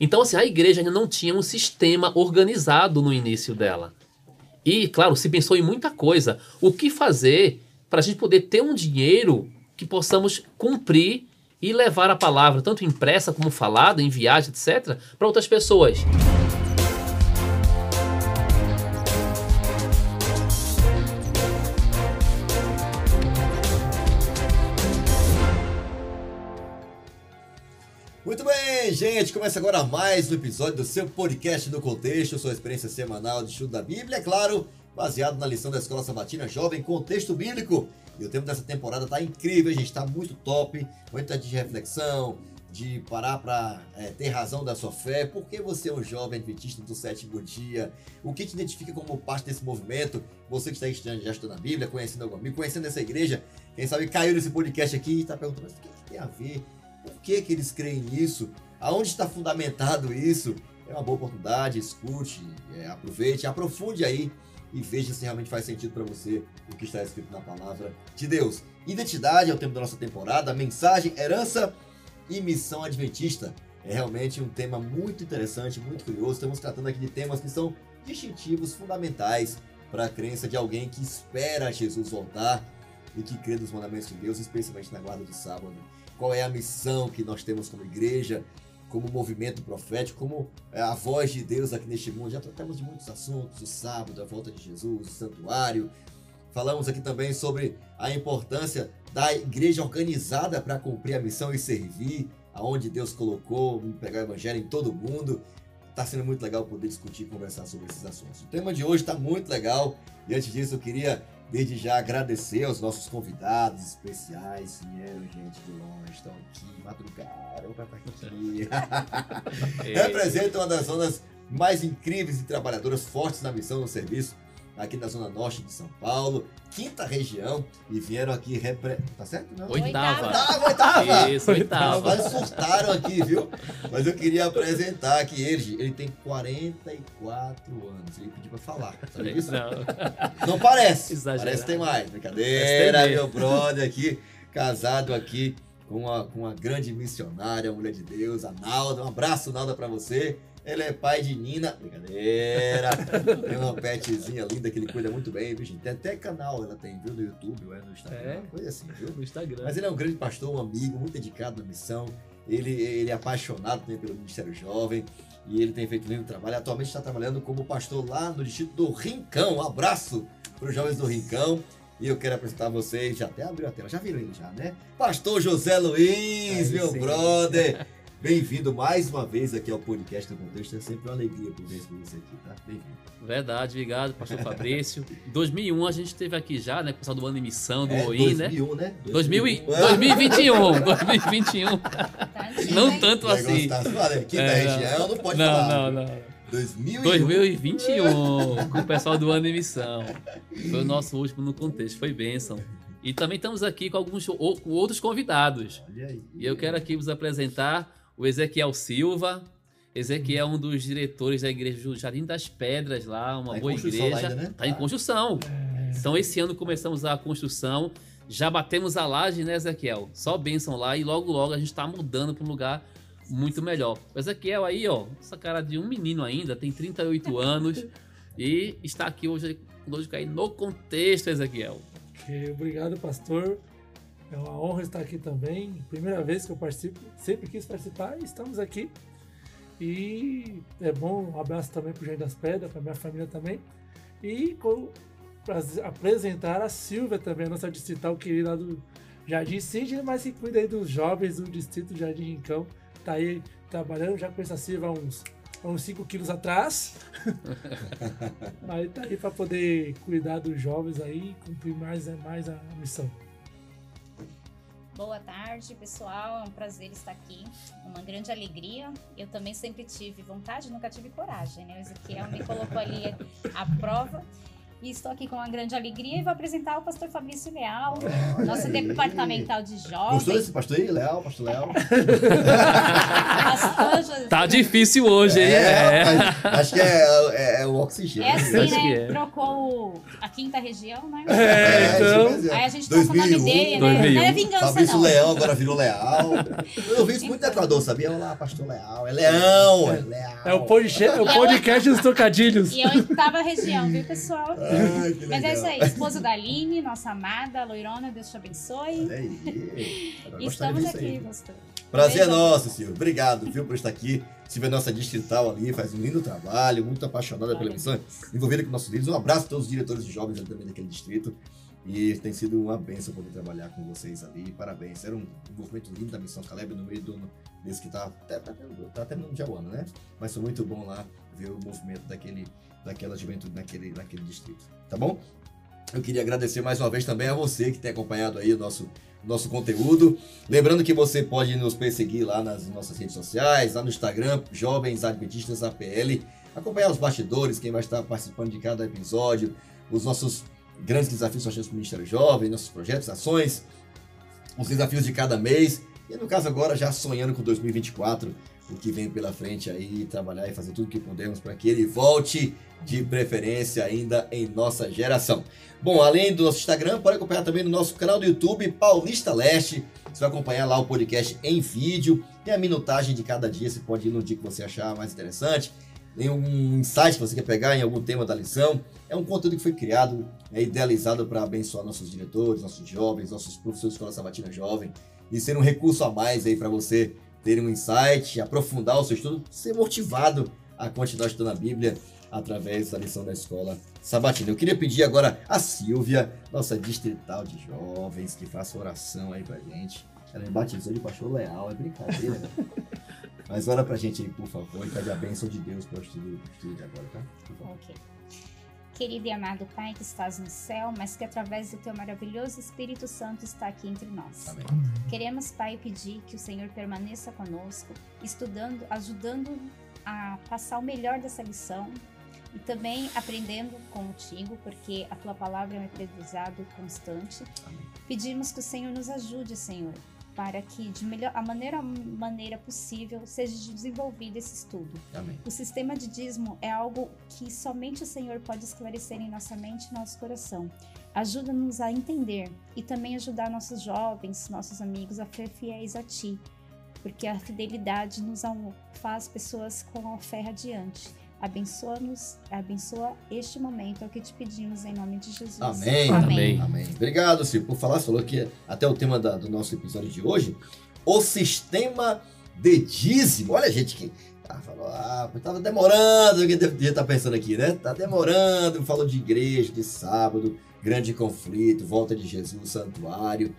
Então, assim, a igreja ainda não tinha um sistema organizado no início dela. E, claro, se pensou em muita coisa. O que fazer para a gente poder ter um dinheiro que possamos cumprir e levar a palavra, tanto impressa como falada, em viagem, etc., para outras pessoas. Gente, começa agora mais um episódio do seu podcast no contexto, sua experiência semanal de estudo da Bíblia, é claro, baseado na lição da Escola Sabatina Jovem Contexto Bíblico. E o tempo dessa temporada tá incrível, gente, tá muito top, muita de reflexão, de parar para é, ter razão da sua fé, por que você é um jovem adventista do sétimo dia, o que te identifica como parte desse movimento, você que está estudando, já estudando a Bíblia, conhecendo algum amigo, conhecendo essa igreja, quem sabe caiu nesse podcast aqui e está perguntando, mas o que, que tem a ver por que, que eles creem nisso? Aonde está fundamentado isso? É uma boa oportunidade, escute, é, aproveite, aprofunde aí e veja se realmente faz sentido para você o que está escrito na palavra de Deus. Identidade é o tema da nossa temporada, mensagem, herança e missão adventista. É realmente um tema muito interessante, muito curioso. Estamos tratando aqui de temas que são distintivos, fundamentais para a crença de alguém que espera Jesus voltar e que crê nos mandamentos de Deus, especialmente na guarda do sábado qual é a missão que nós temos como igreja, como movimento profético, como é, a voz de Deus aqui neste mundo. Já tratamos de muitos assuntos, o sábado, a volta de Jesus, o santuário. Falamos aqui também sobre a importância da igreja organizada para cumprir a missão e servir, aonde Deus colocou, pegar o evangelho em todo mundo. Está sendo muito legal poder discutir e conversar sobre esses assuntos. O tema de hoje está muito legal e antes disso eu queria Desde já agradecer aos nossos convidados especiais, vieram gente de longe, estão aqui, madrugaram para estar aqui. Representam uma das zonas mais incríveis e trabalhadoras, fortes na missão no serviço, aqui na zona norte de São Paulo, quinta região, e vieram aqui repre... Tá certo? Não? Oitava. Oitava, oitava. Isso, oitava. Mas surtaram aqui, viu? Mas eu queria apresentar aqui ele. Ele tem 44 anos. Ele pediu pra falar. Sabe isso? Não. Não parece. Exagerado. Parece que tem mais. Brincadeira, meu brother aqui, casado aqui com uma, com uma grande missionária, mulher de Deus, a Nalda. Um abraço, Nalda, pra você. Ele é pai de Nina. Brincadeira. tem uma petzinha linda que ele cuida muito bem, viu, gente? Tem até canal ela tem, viu? No YouTube, é no Instagram. É. Coisa assim, viu? No Instagram. Mas ele é um grande pastor, um amigo, muito dedicado na missão. Ele, ele é apaixonado também pelo Ministério Jovem e ele tem feito um lindo trabalho. Atualmente está trabalhando como pastor lá no distrito do Rincão. Um abraço para os jovens do Rincão. E eu quero apresentar a vocês, já até abriu a tela, já viram ele já, né? Pastor José Luiz, Aí meu sim. brother. Bem-vindo mais uma vez aqui ao podcast do Contexto. É sempre uma alegria poder receber você aqui, tá? Bem-vindo. Verdade, obrigado, pastor Fabrício. Em 2001 a gente esteve aqui já, né? Pessoal do ano de missão, do É, OI, né? 2001, né? 2000 e- 2001. 2021, 2021. Tá antigo, Não hein? tanto assim. Tá, olha, quinta É, região, não pode Não, falar. não, não. 2001. 2021, com o pessoal do ano de missão. Foi o nosso último no contexto, foi bênção. E também estamos aqui com alguns com outros convidados. E eu quero aqui vos apresentar o Ezequiel Silva. Ezequiel é um dos diretores da igreja do Jardim das Pedras lá, uma Tá em boa igreja. ainda, né? Tá em construção. Então esse ano começamos a construção, já batemos a laje, né, Ezequiel? Só bênção lá e logo logo a gente está mudando para um lugar muito melhor. O Ezequiel aí, ó, essa cara de um menino ainda, tem 38 anos e está aqui hoje conosco aí no contexto, Ezequiel. Ok, Obrigado, pastor. É uma honra estar aqui também. Primeira vez que eu participo, sempre quis participar e estamos aqui. E é bom, um abraço também para o Jardim das Pedras, para minha família também. E para apresentar a Silvia também, a nossa distrital querida lá do Jardim Sidney, mas que cuida aí dos jovens do distrito Jardim Rincão. Tá aí trabalhando, já conheço a Silvia há uns, há uns 5 quilos atrás. aí tá aí para poder cuidar dos jovens aí e cumprir mais, mais a missão. Boa tarde, pessoal. É um prazer estar aqui. Uma grande alegria. Eu também sempre tive vontade, nunca tive coragem, né? O Ezequiel me colocou ali à prova. E estou aqui com uma grande alegria e vou apresentar o pastor Fabrício Leal, nosso departamental de Gostou jovens. desse pastor aí? Leal, pastor Leal? Pastor José. Tá difícil hoje, hein? É. rapaz, acho que é, é- é o oxigênio. É assim, Acho que né? é. Trocou a quinta região, né? É, então. tipo assim, Aí a gente troca o nome 2001, dele, né? 2001. Não é vingança, Fabrício não. Leão agora virou Leal. Eu vi isso muito no Equador, sabia? Olá, pastor Leal. É Leão, é Leal. É o podcast, é o podcast dos trocadilhos. E é a oitava região, viu, pessoal? Ai, Mas é isso aí, esposo da Aline, nossa amada, loirona, Deus te abençoe. Olha aí. Estamos aqui, pastor. Prazer é nosso, Silvio. Obrigado, viu, por estar aqui. Silvia é nossa distrital ali, faz um lindo trabalho, muito apaixonada pela missão, envolvida com nossos líderes. Um abraço a todos os diretores de jovens ali também daquele distrito. E tem sido uma benção poder trabalhar com vocês ali. Parabéns. Era um envolvimento lindo da missão Caleb no meio do ano desse que tá, tá, tá, tá terminando já o ano, né? Mas foi muito bom lá ver o movimento daquele, daquela juventude naquele, naquele distrito. Tá bom? Eu queria agradecer mais uma vez também a você que tem acompanhado aí o nosso, nosso conteúdo. Lembrando que você pode nos perseguir lá nas nossas redes sociais, lá no Instagram, Jovens Adventistas APL. Acompanhar os bastidores, quem vai estar participando de cada episódio, os nossos grandes desafios que nós temos para o Ministério Jovem, nossos projetos, ações, os desafios de cada mês. E no caso agora, já sonhando com 2024, o que vem pela frente aí, trabalhar e fazer tudo o que pudermos para que ele volte de preferência ainda em nossa geração. Bom, além do nosso Instagram, pode acompanhar também no nosso canal do YouTube, Paulista Leste. Você vai acompanhar lá o podcast em vídeo. Tem a minutagem de cada dia, você pode ir no dia que você achar mais interessante. Tem um insight que você quer pegar em algum tema da lição. É um conteúdo que foi criado, é idealizado para abençoar nossos diretores, nossos jovens, nossos professores de escola sabatina jovem. E ser um recurso a mais aí para você ter um insight, aprofundar o seu estudo, ser motivado a continuar estudando a Bíblia através da lição da escola sabatina. Eu queria pedir agora a Silvia, nossa distrital de jovens, que faça oração aí pra gente. Ela me batizou de pastor leal, é brincadeira. Mas ora pra gente aí, por favor, e pede a bênção de Deus para o estudo, estudo de agora, tá? Por favor. Ok. Querido e amado Pai que estás no céu, mas que através do teu maravilhoso Espírito Santo está aqui entre nós. Amém. Queremos, Pai, pedir que o Senhor permaneça conosco, estudando, ajudando a passar o melhor dessa lição e também aprendendo contigo, porque a tua palavra é um aprendizado constante. Amém. Pedimos que o Senhor nos ajude, Senhor, para que de melhor, a maneira, maneira possível seja desenvolvido esse estudo. Amém. O sistema de dízimo é algo que somente o Senhor pode esclarecer em nossa mente e nosso coração. Ajuda-nos a entender e também ajudar nossos jovens, nossos amigos a ser fiéis a Ti, porque a fidelidade nos faz pessoas com a fé adiante. Abençoa-nos, abençoa este momento, é o que te pedimos em nome de Jesus. Amém. Amém. Amém. Obrigado, Silvio, por falar. Você falou que até o tema da- do nosso episódio de hoje, o sistema de dízimo. Olha, gente, que ah, falou, ah, tava demorando, o que devia estar pensando aqui, né? Tá demorando, falou de igreja, de sábado, grande conflito, volta de Jesus, santuário.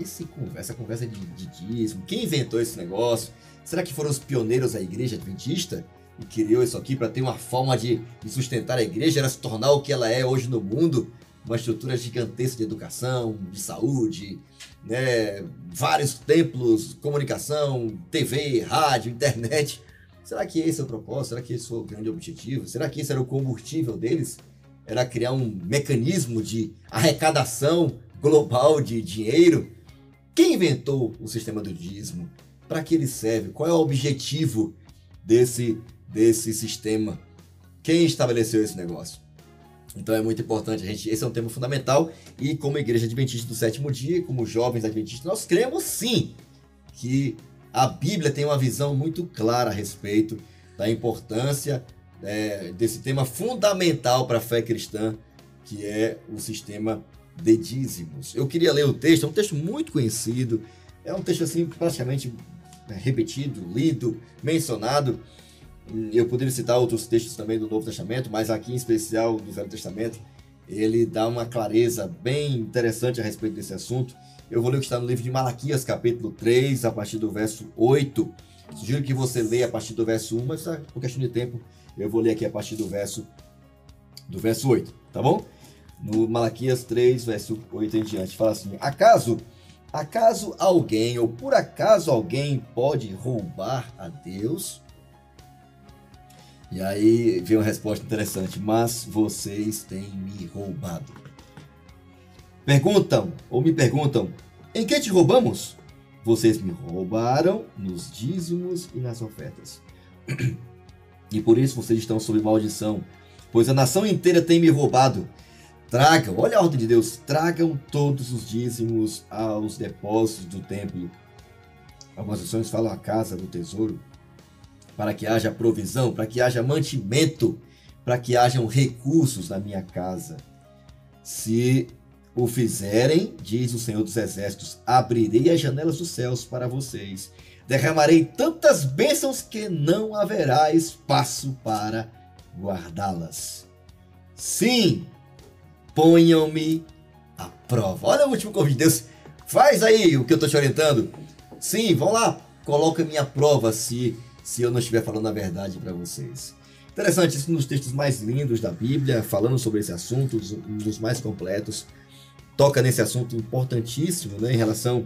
Esse conversa, conversa de, de dízimo, quem inventou esse negócio? Será que foram os pioneiros da igreja adventista? Criou isso aqui para ter uma forma de, de sustentar a igreja, era se tornar o que ela é hoje no mundo, uma estrutura gigantesca de educação, de saúde, né? vários templos, comunicação, TV, rádio, internet. Será que esse é o propósito? Será que esse foi o grande objetivo? Será que esse era o combustível deles? Era criar um mecanismo de arrecadação global de dinheiro? Quem inventou o sistema do dízimo? Para que ele serve? Qual é o objetivo desse, desse sistema? Quem estabeleceu esse negócio? Então é muito importante, gente, esse é um tema fundamental e como igreja adventista do sétimo dia, como jovens adventistas, nós cremos sim que a Bíblia tem uma visão muito clara a respeito da importância é, desse tema fundamental para a fé cristã, que é o sistema de dízimos. Eu queria ler o texto, é um texto muito conhecido, é um texto assim praticamente é, repetido, lido, mencionado. Eu poderia citar outros textos também do Novo Testamento, mas aqui em especial do Velho Testamento, ele dá uma clareza bem interessante a respeito desse assunto. Eu vou ler o que está no livro de Malaquias, capítulo 3, a partir do verso 8. Sugiro que você leia a partir do verso 1, mas ah, por questão de tempo, eu vou ler aqui a partir do verso do verso 8, tá bom? No Malaquias 3, verso 8 em diante, fala assim: Acaso acaso alguém ou por acaso alguém pode roubar a Deus? E aí veio uma resposta interessante. Mas vocês têm me roubado. Perguntam, ou me perguntam, em que te roubamos? Vocês me roubaram nos dízimos e nas ofertas. E por isso vocês estão sob maldição, pois a nação inteira tem me roubado. Tragam, olha a ordem de Deus, tragam todos os dízimos aos depósitos do templo. Algumas versões falam a casa do tesouro, para que haja provisão, para que haja mantimento, para que hajam recursos na minha casa. Se o fizerem, diz o Senhor dos Exércitos, abrirei as janelas dos céus para vocês. Derramarei tantas bênçãos que não haverá espaço para guardá-las. Sim, ponham-me à prova. Olha o último convite de Deus. Faz aí o que eu estou te orientando. Sim, vão lá, coloca minha prova se, se eu não estiver falando a verdade para vocês. Interessante, isso nos textos mais lindos da Bíblia, falando sobre esse assunto, um dos mais completos toca nesse assunto importantíssimo né, em relação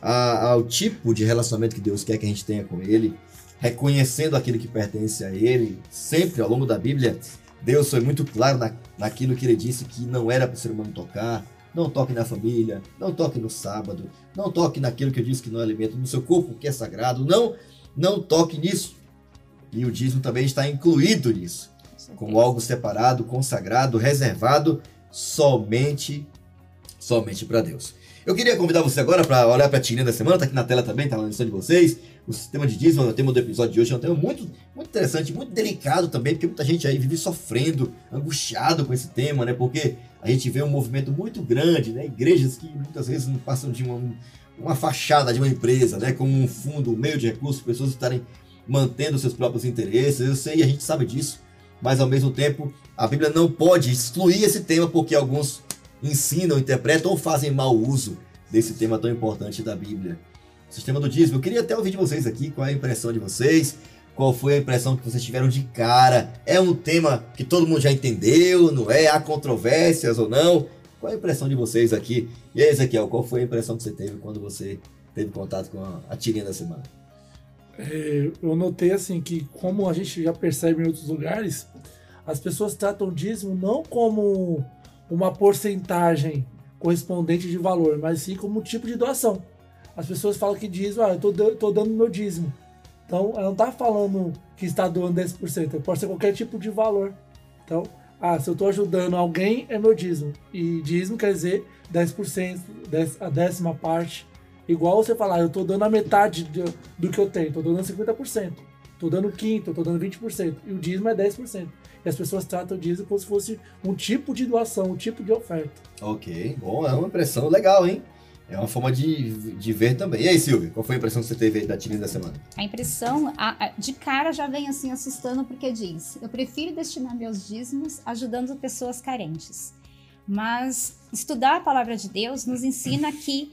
a, ao tipo de relacionamento que Deus quer que a gente tenha com Ele, reconhecendo aquilo que pertence a Ele. Sempre ao longo da Bíblia, Deus foi muito claro na, naquilo que Ele disse que não era para o ser humano tocar. Não toque na família, não toque no sábado, não toque naquilo que eu disse que não é alimento, no seu corpo que é sagrado. Não, não toque nisso. E o dízimo também está incluído nisso, como algo separado, consagrado, reservado somente somente para Deus. Eu queria convidar você agora para olhar para a tirinha da semana, tá aqui na tela também, tá na lista de vocês. O sistema de dízimo, o tema do episódio de hoje é um tema muito, muito interessante, muito delicado também, porque muita gente aí vive sofrendo, angustiado com esse tema, né? Porque a gente vê um movimento muito grande, né? Igrejas que muitas vezes não passam de uma, uma fachada de uma empresa, né? Como um fundo, um meio de recursos, pessoas estarem mantendo seus próprios interesses. Eu sei, a gente sabe disso, mas ao mesmo tempo a Bíblia não pode excluir esse tema porque alguns ensinam, interpretam ou fazem mau uso desse tema tão importante da Bíblia. O sistema do dízimo. Eu queria até ouvir de vocês aqui qual é a impressão de vocês, qual foi a impressão que vocês tiveram de cara. É um tema que todo mundo já entendeu, não é? Há controvérsias ou não? Qual a impressão de vocês aqui? E aí, Ezequiel, qual foi a impressão que você teve quando você teve contato com a, a tirinha da semana? É, eu notei assim que, como a gente já percebe em outros lugares, as pessoas tratam o dízimo não como uma porcentagem correspondente de valor, mas sim como tipo de doação. As pessoas falam que dízimo, ah, eu tô, tô dando meu dízimo. Então, ela não está falando que está doando 10%, pode ser qualquer tipo de valor. Então, ah, se eu estou ajudando alguém, é meu dízimo. E dízimo quer dizer 10%, 10, a décima parte. Igual você falar, eu estou dando a metade do, que eu tenho, estou dando 50%, estou dando quinto, estou dando 20%. E o dízimo é 10%. E as pessoas tratam disso como se fosse um tipo de doação, um tipo de oferta. Ok, bom, é uma impressão legal, hein? É uma forma de, de ver também. E aí, Silvia, qual foi a impressão que você teve da tirinha da semana? A impressão, a, a, de cara, já vem assim assustando, porque diz: eu prefiro destinar meus dízimos ajudando pessoas carentes. Mas estudar a palavra de Deus nos ensina que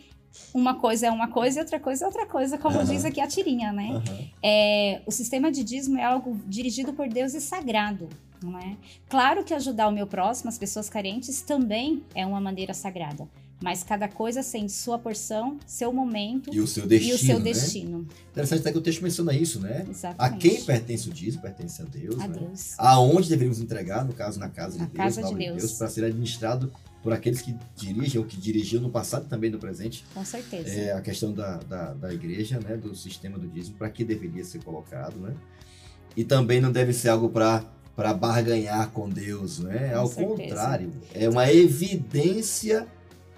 uma coisa é uma coisa e outra coisa é outra coisa, como uhum. diz aqui a tirinha, né? Uhum. É, o sistema de dízimo é algo dirigido por Deus e sagrado não é? Claro que ajudar o meu próximo, as pessoas carentes, também é uma maneira sagrada. Mas cada coisa tem sua porção, seu momento e o seu destino. O seu né? destino. Interessante até que o texto menciona isso, né? Exatamente. A quem pertence o dízimo, pertence a Deus. A né? Deus. Aonde deveríamos entregar, no caso, na casa de a Deus, casa de Deus, Deus para ser administrado por aqueles que dirigem ou que dirigiam no passado e também no presente. Com certeza. É, a questão da, da, da igreja, né? Do sistema do dízimo, para que deveria ser colocado, né? E também não deve ser algo para para barganhar com Deus, né? Com Ao certeza. contrário, é uma evidência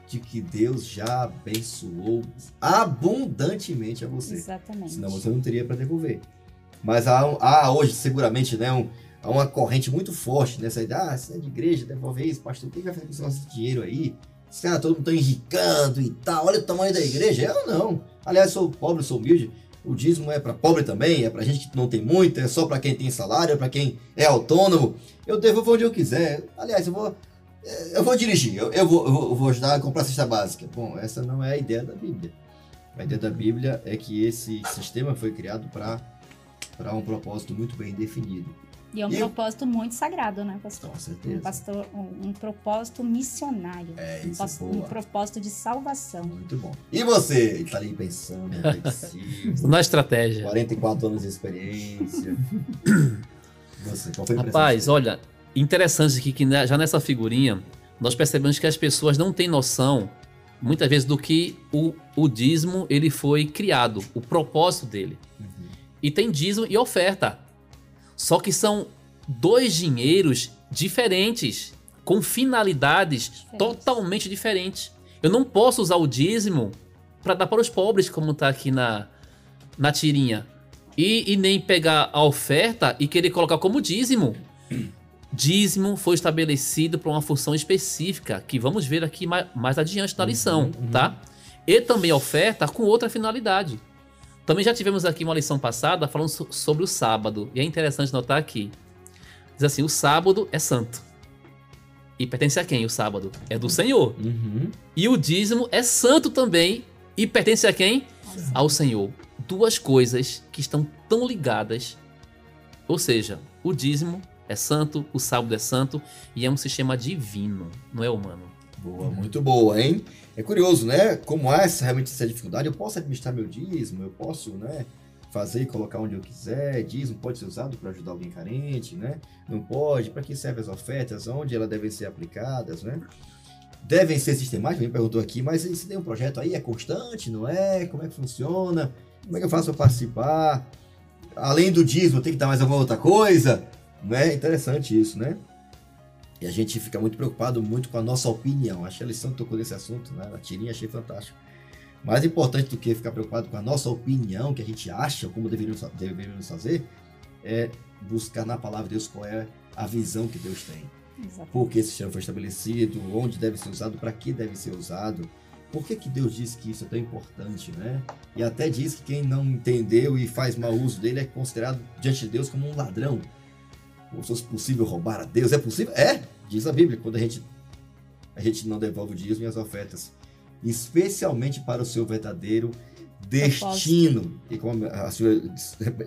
de que Deus já abençoou abundantemente a você. Exatamente. Senão você não teria para devolver. Mas há, há, hoje, seguramente, né, um, há uma corrente muito forte nessa ideia. Ah, você é de igreja, devolve isso, pastor. O que vai fazer com esse nosso dinheiro aí? Os caras, todo mundo está enricando e tal. Olha o tamanho da igreja. Eu não. Aliás, sou pobre, sou humilde. O dízimo é para pobre também, é para gente que não tem muito, é só para quem tem salário, é para quem é autônomo. Eu devolvo onde eu quiser. Aliás, eu vou, eu vou dirigir, eu, eu, vou, eu vou ajudar a comprar a cesta básica. Bom, essa não é a ideia da Bíblia. A ideia da Bíblia é que esse sistema foi criado para um propósito muito bem definido. E é um e propósito eu... muito sagrado, né, pastor? Com certeza. Um, pastor, um, um propósito missionário. É, isso um, boa. um propósito de salvação. Muito bom. E você? Está ali pensando, Na estratégia. 44 anos de experiência. Você, qual foi a Rapaz, olha, interessante aqui que já nessa figurinha nós percebemos que as pessoas não têm noção, muitas vezes, do que o, o dízimo ele foi criado, o propósito dele. Uhum. E tem dízimo e oferta. Só que são dois dinheiros diferentes, com finalidades Diferentes. totalmente diferentes. Eu não posso usar o dízimo para dar para os pobres, como está aqui na, na tirinha. E, e nem pegar a oferta e querer colocar como dízimo. Dízimo foi estabelecido para uma função específica, que vamos ver aqui mais, mais adiante na lição, tá? E também oferta com outra finalidade. Também já tivemos aqui uma lição passada falando so- sobre o sábado, e é interessante notar aqui. Diz assim: o sábado é santo. E pertence a quem o sábado? É do Senhor. Uhum. E o dízimo é santo também. E pertence a quem? Ao Senhor. Duas coisas que estão tão ligadas. Ou seja, o dízimo é santo, o sábado é santo e é um sistema divino, não é humano. Boa, muito boa, hein? É curioso, né? Como há essa, realmente essa dificuldade, eu posso administrar meu dízimo, eu posso, né? Fazer e colocar onde eu quiser. Dízimo pode ser usado para ajudar alguém carente, né? Não pode. Para que servem as ofertas? Onde elas devem ser aplicadas, né? Devem ser sistemáticas, me perguntou aqui, mas se tem um projeto aí, é constante, não é? Como é que funciona? Como é que eu faço para participar? Além do dízimo, tem que dar mais alguma outra coisa? Não é interessante isso, né? E a gente fica muito preocupado muito com a nossa opinião. Acho que a lição tocou nesse assunto, né? Na tirinha achei fantástico. Mais importante do que ficar preocupado com a nossa opinião, que a gente acha como deveríamos, deveríamos fazer, é buscar na palavra de Deus qual é a visão que Deus tem. Exatamente. Por que esse sistema foi estabelecido, onde deve ser usado, para que deve ser usado. Por que, que Deus diz que isso é tão importante, né? E até diz que quem não entendeu e faz mau uso dele é considerado diante de Deus como um ladrão. Como se fosse possível roubar a Deus. É possível? É, diz a Bíblia, quando a gente, a gente não devolve o dízimo e as ofertas. Especialmente para o seu verdadeiro destino. E como a senhora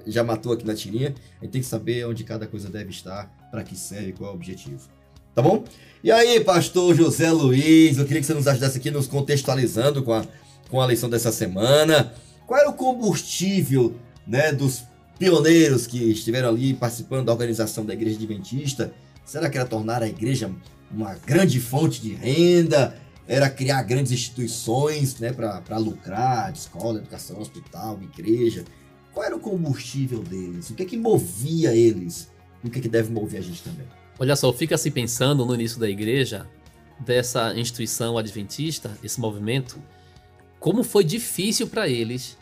já matou aqui na tirinha, a gente tem que saber onde cada coisa deve estar, para que serve, qual é o objetivo. Tá bom? E aí, pastor José Luiz, eu queria que você nos ajudasse aqui nos contextualizando com a, com a lição dessa semana. Qual era o combustível né, dos pioneiros que estiveram ali participando da organização da Igreja Adventista? Será que era tornar a igreja uma grande fonte de renda? Era criar grandes instituições né, para lucrar, escola, educação, hospital, igreja? Qual era o combustível deles? O que é que movia eles? O que, é que deve mover a gente também? Olha só, fica se pensando no início da igreja, dessa instituição adventista, esse movimento, como foi difícil para eles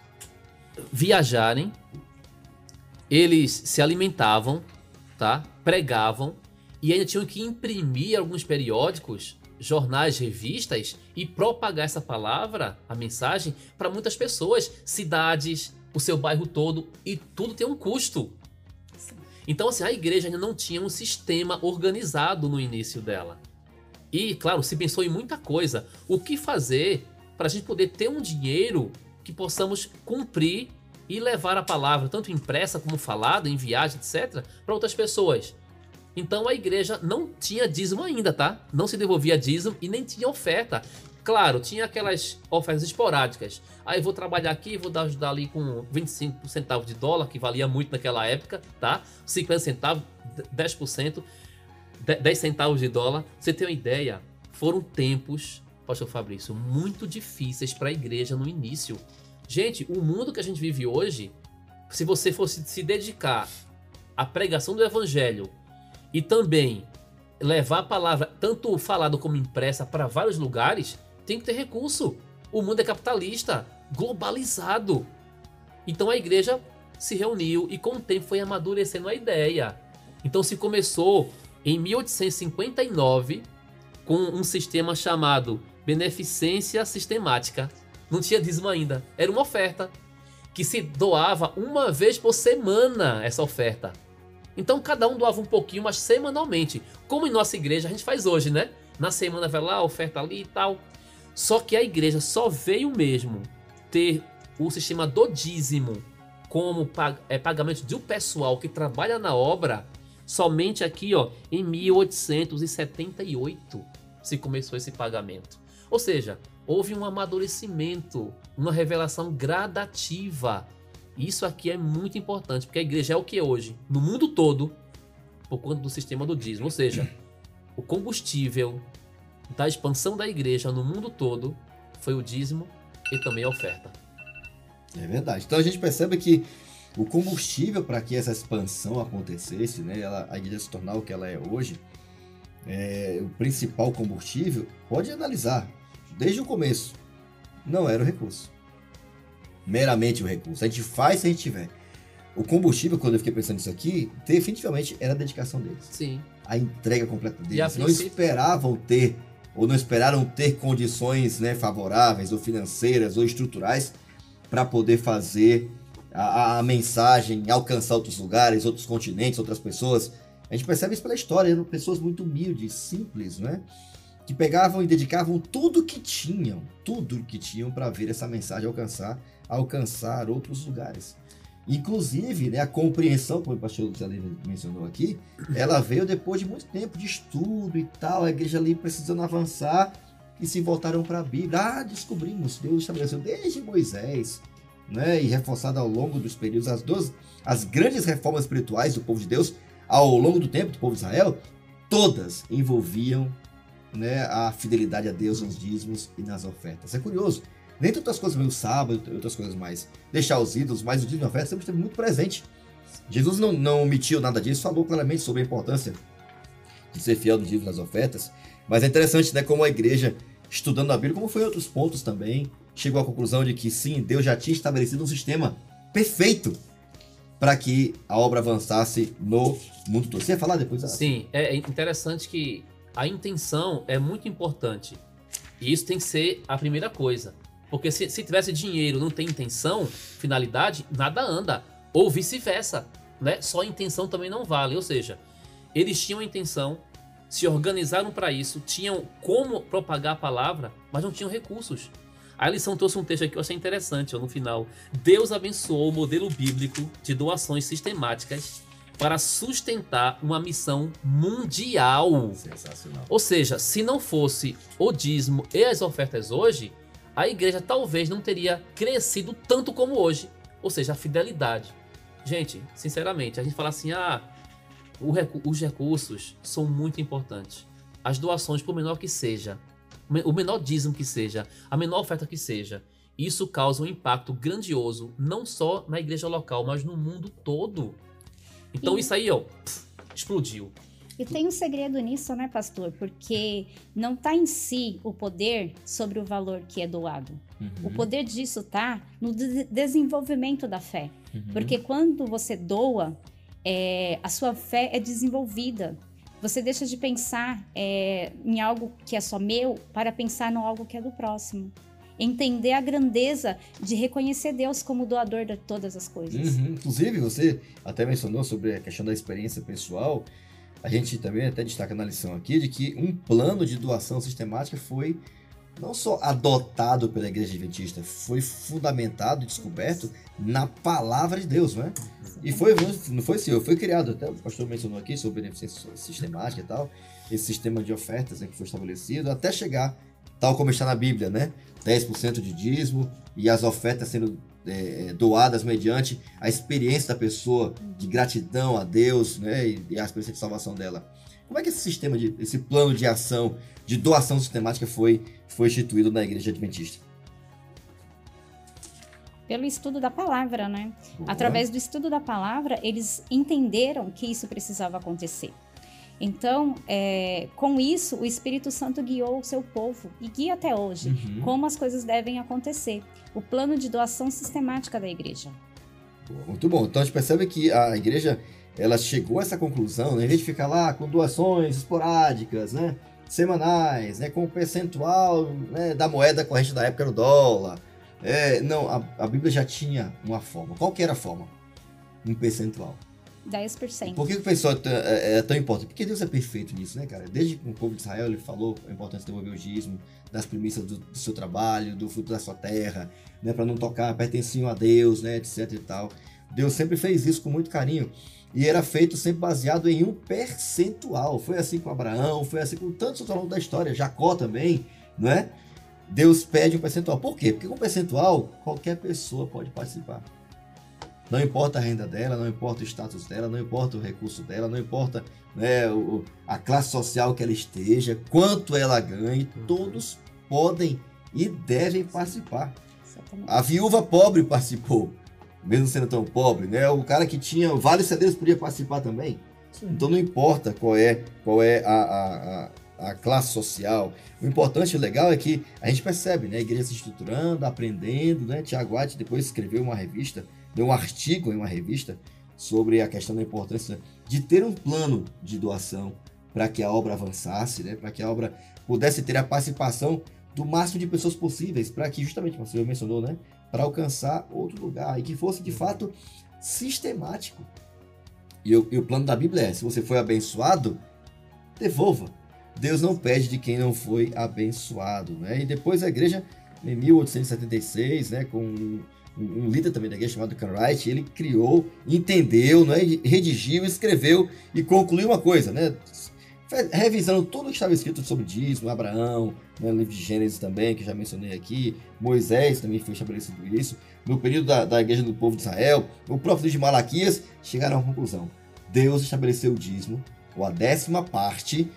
viajarem, eles se alimentavam, tá? Pregavam e ainda tinham que imprimir alguns periódicos, jornais, revistas e propagar essa palavra, a mensagem, para muitas pessoas, cidades, o seu bairro todo e tudo tem um custo. Então, assim, a igreja ainda não tinha um sistema organizado no início dela. E, claro, se pensou em muita coisa. O que fazer para a gente poder ter um dinheiro que possamos cumprir e levar a palavra, tanto impressa como falada, em viagem, etc., para outras pessoas. Então a igreja não tinha dízimo ainda, tá? Não se devolvia dízimo e nem tinha oferta. Claro, tinha aquelas ofertas esporádicas. Aí vou trabalhar aqui, vou dar- ajudar ali com 25 centavos de dólar, que valia muito naquela época, tá? 50 centavos, 10%, de- 10 centavos de dólar. Você tem uma ideia? Foram tempos, pastor Fabrício, muito difíceis para a igreja no início. Gente, o mundo que a gente vive hoje, se você fosse se dedicar à pregação do evangelho e também levar a palavra, tanto falado como impressa, para vários lugares, tem que ter recurso. O mundo é capitalista, globalizado. Então a igreja se reuniu e com o tempo foi amadurecendo a ideia. Então se começou em 1859 com um sistema chamado beneficência sistemática. Não tinha dízimo ainda, era uma oferta que se doava uma vez por semana essa oferta. Então cada um doava um pouquinho, mas semanalmente. Como em nossa igreja a gente faz hoje, né? Na semana vai lá, oferta ali e tal. Só que a igreja só veio mesmo ter o sistema do dízimo como pag é, pagamento de um pessoal que trabalha na obra somente aqui ó, em 1878 se começou esse pagamento. Ou seja, houve um amadurecimento, uma revelação gradativa. Isso aqui é muito importante, porque a igreja é o que hoje? No mundo todo, por conta do sistema do dízimo. Ou seja, o combustível da expansão da igreja no mundo todo foi o dízimo e também a oferta. É verdade. Então a gente percebe que o combustível para que essa expansão acontecesse, né, ela, a igreja se tornar o que ela é hoje, é, o principal combustível, pode analisar, desde o começo, não era o recurso. Meramente o recurso. A gente faz se a gente tiver. O combustível, quando eu fiquei pensando nisso aqui, definitivamente era a dedicação deles. Sim. A entrega completa a deles. Não princípio- esperavam ter, ou não esperaram ter condições né, favoráveis, ou financeiras, ou estruturais, para poder fazer a, a- a mensagem alcançar outros lugares, outros continentes, outras pessoas. A gente percebe isso pela história, eram pessoas muito humildes, simples, né? Que pegavam e dedicavam tudo que tinham, tudo que tinham para ver essa mensagem alcançar, alcançar outros lugares. Inclusive, né, a compreensão, como o pastor Aline mencionou aqui, ela veio depois de muito tempo de estudo e tal, a igreja ali precisando avançar e se voltaram para a Bíblia. Ah, descobrimos, Deus estabeleceu desde Moisés, né, e reforçado ao longo dos períodos as duas, as grandes reformas espirituais do povo de Deus ao longo do tempo do povo de Israel, todas envolviam né, a fidelidade a Deus nos dízimos e nas ofertas. É curioso. Nem outras coisas, meio sábado, outras coisas mais. Deixar os ídolos, mas o dízimo e a oferta sempre esteve muito presente. Jesus não, não omitiu nada disso, falou claramente sobre a importância de ser fiel no dízimo e nas ofertas. Mas é interessante, né, como a igreja, estudando a Bíblia, como foi em outros pontos também, chegou à conclusão de que sim, Deus já tinha estabelecido um sistema perfeito para que a obra avançasse no mundo todo. Você ia falar depois? Sim, é interessante que a intenção é muito importante. E isso tem que ser a primeira coisa. Porque se, se tivesse dinheiro não tem intenção, finalidade, nada anda. Ou vice-versa. Né? Só a intenção também não vale. Ou seja, eles tinham a intenção, se organizaram para isso, tinham como propagar a palavra, mas não tinham recursos. A lição trouxe um texto aqui que eu achei interessante, ó, no final. Deus abençoou o modelo bíblico de doações sistemáticas para sustentar uma missão mundial. Sensacional. Ou seja, se não fosse o dízimo e as ofertas hoje, a igreja talvez não teria crescido tanto como hoje. Ou seja, a fidelidade. Gente, sinceramente, a gente fala assim: ah, recu- os recursos são muito importantes. As doações, por menor que seja, o menor dízimo que seja, a menor oferta que seja, isso causa um impacto grandioso, não só na igreja local, mas no mundo todo. Então E- isso aí, ó, pff, explodiu. E tem um segredo nisso, né, pastor? Porque não está em si o poder sobre o valor que é doado. O poder disso tá no de- desenvolvimento da fé. Uhum. Porque quando você doa, é, a sua fé é desenvolvida. Você deixa de pensar é, em algo que é só meu para pensar no algo que é do próximo. Entender a grandeza de reconhecer Deus como doador de todas as coisas. Uhum. Inclusive, você até mencionou sobre a questão da experiência pessoal. A gente também até destaca na lição aqui de que um plano de doação sistemática foi não só adotado pela Igreja Adventista, foi fundamentado e descoberto na palavra de Deus, né? E foi, não foi senhor, foi criado, até o pastor mencionou aqui sobre beneficência sistemática e tal, esse sistema de ofertas né, que foi estabelecido, até chegar, tal como está na Bíblia, né? 10% de dízimo e as ofertas sendo é, doadas mediante a experiência da pessoa de gratidão a Deus, né? E, e a experiência de salvação dela. Como é que esse sistema, de, esse plano de ação, de doação sistemática foi, foi instituído na Igreja Adventista? Pelo estudo da palavra, né? Através do estudo da palavra, eles entenderam que isso precisava acontecer. Então, é, com isso, o Espírito Santo guiou o seu povo e guia até hoje Uhum. como as coisas devem acontecer. O plano de doação sistemática da igreja. Muito bom. Então a gente percebe que a igreja ela chegou a essa conclusão, né? em vez de ficar lá com doações esporádicas, né? semanais, né? com o percentual né? da moeda corrente da época era o dólar. É, não, a, a Bíblia já tinha uma forma. Qual que era a forma? Um percentual. 10%. Por que o pessoal é, tão- é- é tão importante? Porque Deus é perfeito nisso, né, cara? Desde que o povo de Israel ele falou a importância de devolver o dízimo, das primícias do, do seu trabalho, do fruto da sua terra, né, para não tocar, pertenciam a Deus, né, etc e tal. Deus sempre fez isso com muito carinho e era feito sempre baseado em um percentual. Foi assim com Abraão, foi assim com tantos outros longo da história, Jacó também, não é? Deus pede um percentual. Por quê? Porque com percentual qualquer pessoa pode participar. Não importa a renda dela, não importa o status dela, não importa o recurso dela, não importa né, o, a classe social que ela esteja, quanto ela ganhe, Uhum. todos podem e devem participar. A viúva pobre participou, mesmo sendo tão pobre, né? O cara que tinha vários CDs podia participar também. Sim. Então não importa qual é, qual é a, a, a, classe social. O importante e legal é que a gente percebe, né? A igreja se estruturando, aprendendo, né? Tiago White depois escreveu uma revista, deu um artigo em uma revista sobre a questão da importância de ter um plano de doação para que a obra avançasse, né? Para que a obra pudesse ter a participação do máximo de pessoas possíveis, para que justamente, como senhor mencionou, né? Para alcançar outro lugar e que fosse de fato sistemático. E o, e o plano da Bíblia é: se você foi abençoado, devolva. Deus não pede de quem não foi abençoado, né? E depois a igreja, em 1876, né, com um, líder também da igreja chamado Cartwright, ele criou, entendeu, né, redigiu, escreveu e concluiu uma coisa, né? Revisando tudo que estava escrito sobre dízimo, Abraão, né, livro de Gênesis também, que já mencionei aqui, Moisés também foi estabelecido isso, no período da, da igreja do povo de Israel, o próprio de Malaquias, chegaram à conclusão. Deus estabeleceu o dízimo, ou a décima parte,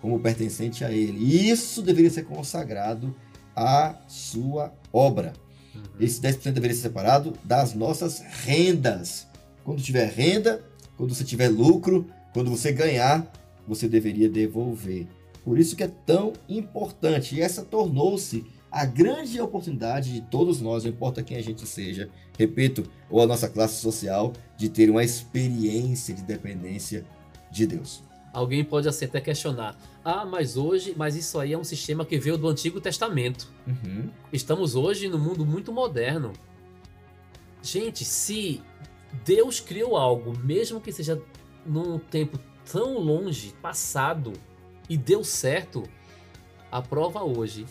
como pertencente a ele. Isso deveria ser consagrado à sua obra. Uhum. Esse 10% deveria ser separado das nossas rendas. Quando tiver renda, quando você tiver lucro, quando você ganhar, você deveria devolver. Por isso que é tão importante. E essa tornou-se a grande oportunidade de todos nós, não importa quem a gente seja, repito, ou a nossa classe social, de ter uma experiência de dependência de Deus. Alguém pode assim até questionar. Ah, mas hoje, mas isso aí é um sistema que veio do Antigo Testamento. Uhum. Estamos hoje num mundo muito moderno. Gente, se Deus criou algo, mesmo que seja num tempo tão longe, passado, e deu certo, a prova hoje